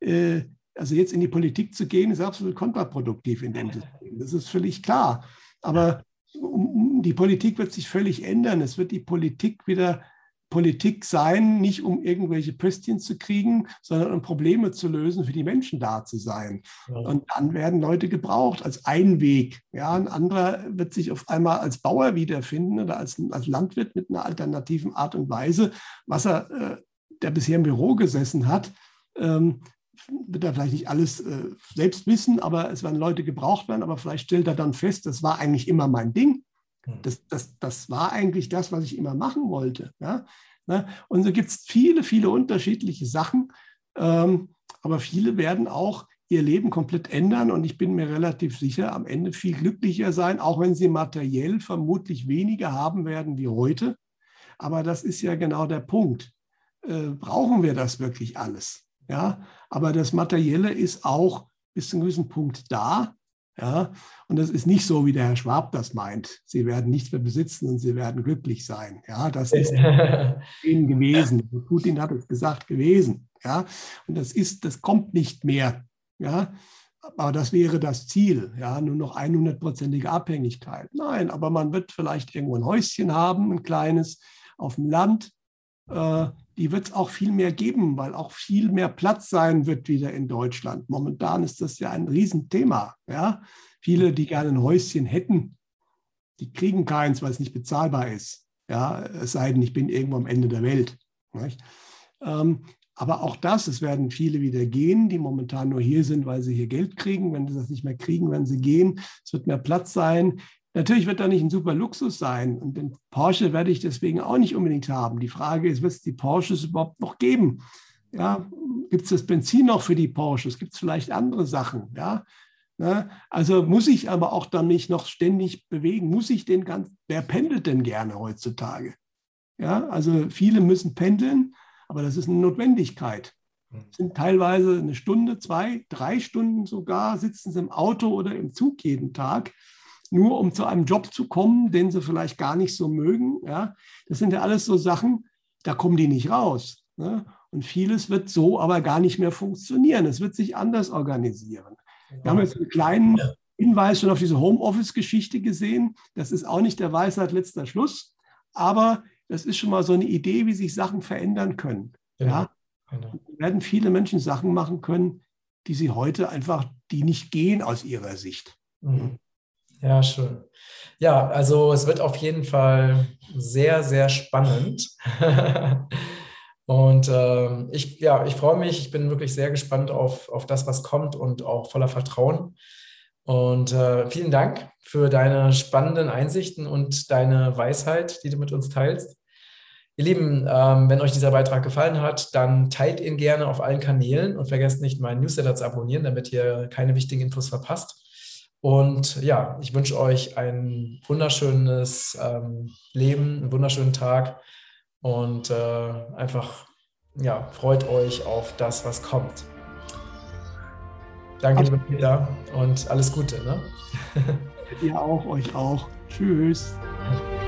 äh, also jetzt in die Politik zu gehen, ist absolut kontraproduktiv in dem System. Das ist völlig klar. Aber um, die Politik wird sich völlig ändern. Es wird die Politik wieder Politik sein, nicht um irgendwelche Pöstchen zu kriegen, sondern um Probleme zu lösen, für die Menschen da zu sein. Ja. Und dann werden Leute gebraucht als Einweg. Ja, ein anderer wird sich auf einmal als Bauer wiederfinden oder als, als Landwirt mit einer alternativen Art und Weise, was er äh, der bisher im Büro gesessen hat, ähm, wird er vielleicht nicht alles äh, selbst wissen, aber es werden Leute gebraucht werden, aber vielleicht stellt er dann fest, das war eigentlich immer mein Ding. Hm. Das, das, das war eigentlich das, was ich immer machen wollte. Ja? Ne? Und so gibt es viele, viele unterschiedliche Sachen, ähm, aber viele werden auch ihr Leben komplett ändern und ich bin mir relativ sicher, am Ende viel glücklicher sein, auch wenn sie materiell vermutlich weniger haben werden wie heute. Aber das ist ja genau der Punkt. Äh, brauchen wir das wirklich alles? Ja, aber das Materielle ist auch bis zu einem gewissen Punkt da. Ja, und das ist nicht so, wie der Herr Schwab das meint. Sie werden nichts mehr besitzen und sie werden glücklich sein. Ja, das ist ihnen gewesen. Putin hat es gesagt gewesen. Ja, und das ist, das kommt nicht mehr. Ja, aber das wäre das Ziel. Ja, nur noch 100-prozentige Abhängigkeit. Nein, aber man wird vielleicht irgendwo ein Häuschen haben, ein kleines auf dem Land. Äh, die wird es auch viel mehr geben, weil auch viel mehr Platz sein wird wieder in Deutschland. Momentan ist das ja ein Riesenthema. Ja? Viele, die gerne ein Häuschen hätten, die kriegen keins, weil es nicht bezahlbar ist. Ja? Es sei denn, ich bin irgendwo am Ende der Welt. Ähm, aber auch das, es werden viele wieder gehen, die momentan nur hier sind, weil sie hier Geld kriegen. Wenn sie das nicht mehr kriegen, werden sie gehen. Es wird mehr Platz sein. Natürlich wird da nicht ein super Luxus sein und den Porsche werde ich deswegen auch nicht unbedingt haben. Die Frage ist, wird es die Porsches überhaupt noch geben? Ja, gibt es das Benzin noch für die Porsches? Gibt es vielleicht andere Sachen? Ja, ne? also muss ich aber auch dann mich noch ständig bewegen? Muss ich den ganz, wer pendelt denn gerne heutzutage? Ja, also viele müssen pendeln, aber das ist eine Notwendigkeit. Hm. Sind teilweise eine Stunde, zwei, drei Stunden sogar, sitzen sie im Auto oder im Zug jeden Tag nur um zu einem Job zu kommen, den sie vielleicht gar nicht so mögen. Ja? Das sind ja alles so Sachen, da kommen die nicht raus. Ne? Und vieles wird so aber gar nicht mehr funktionieren. Es wird sich anders organisieren. Wir haben jetzt einen kleinen Hinweis schon auf diese Homeoffice-Geschichte gesehen. Das ist auch nicht der Weisheit letzter Schluss, aber das ist schon mal so eine Idee, wie sich Sachen verändern können. Genau. Ja? Genau. werden viele Menschen Sachen machen können, die sie heute einfach, die nicht gehen aus ihrer Sicht. Mhm. Ja, schön. Ja, also es wird auf jeden Fall sehr, sehr spannend. und äh, ich, ja, ich freue mich. Ich bin wirklich sehr gespannt auf, auf das, was kommt und auch voller Vertrauen. Und äh, vielen Dank für deine spannenden Einsichten und deine Weisheit, die du mit uns teilst. Ihr Lieben, ähm, wenn euch dieser Beitrag gefallen hat, dann teilt ihn gerne auf allen Kanälen und vergesst nicht, meinen Newsletter zu abonnieren, damit ihr keine wichtigen Infos verpasst. Und ja, ich wünsche euch ein wunderschönes ähm, Leben, einen wunderschönen Tag und äh, einfach, ja, freut euch auf das, was kommt. Danke, lieber Peter, und alles Gute. Ne? Ihr auch, euch auch. Tschüss.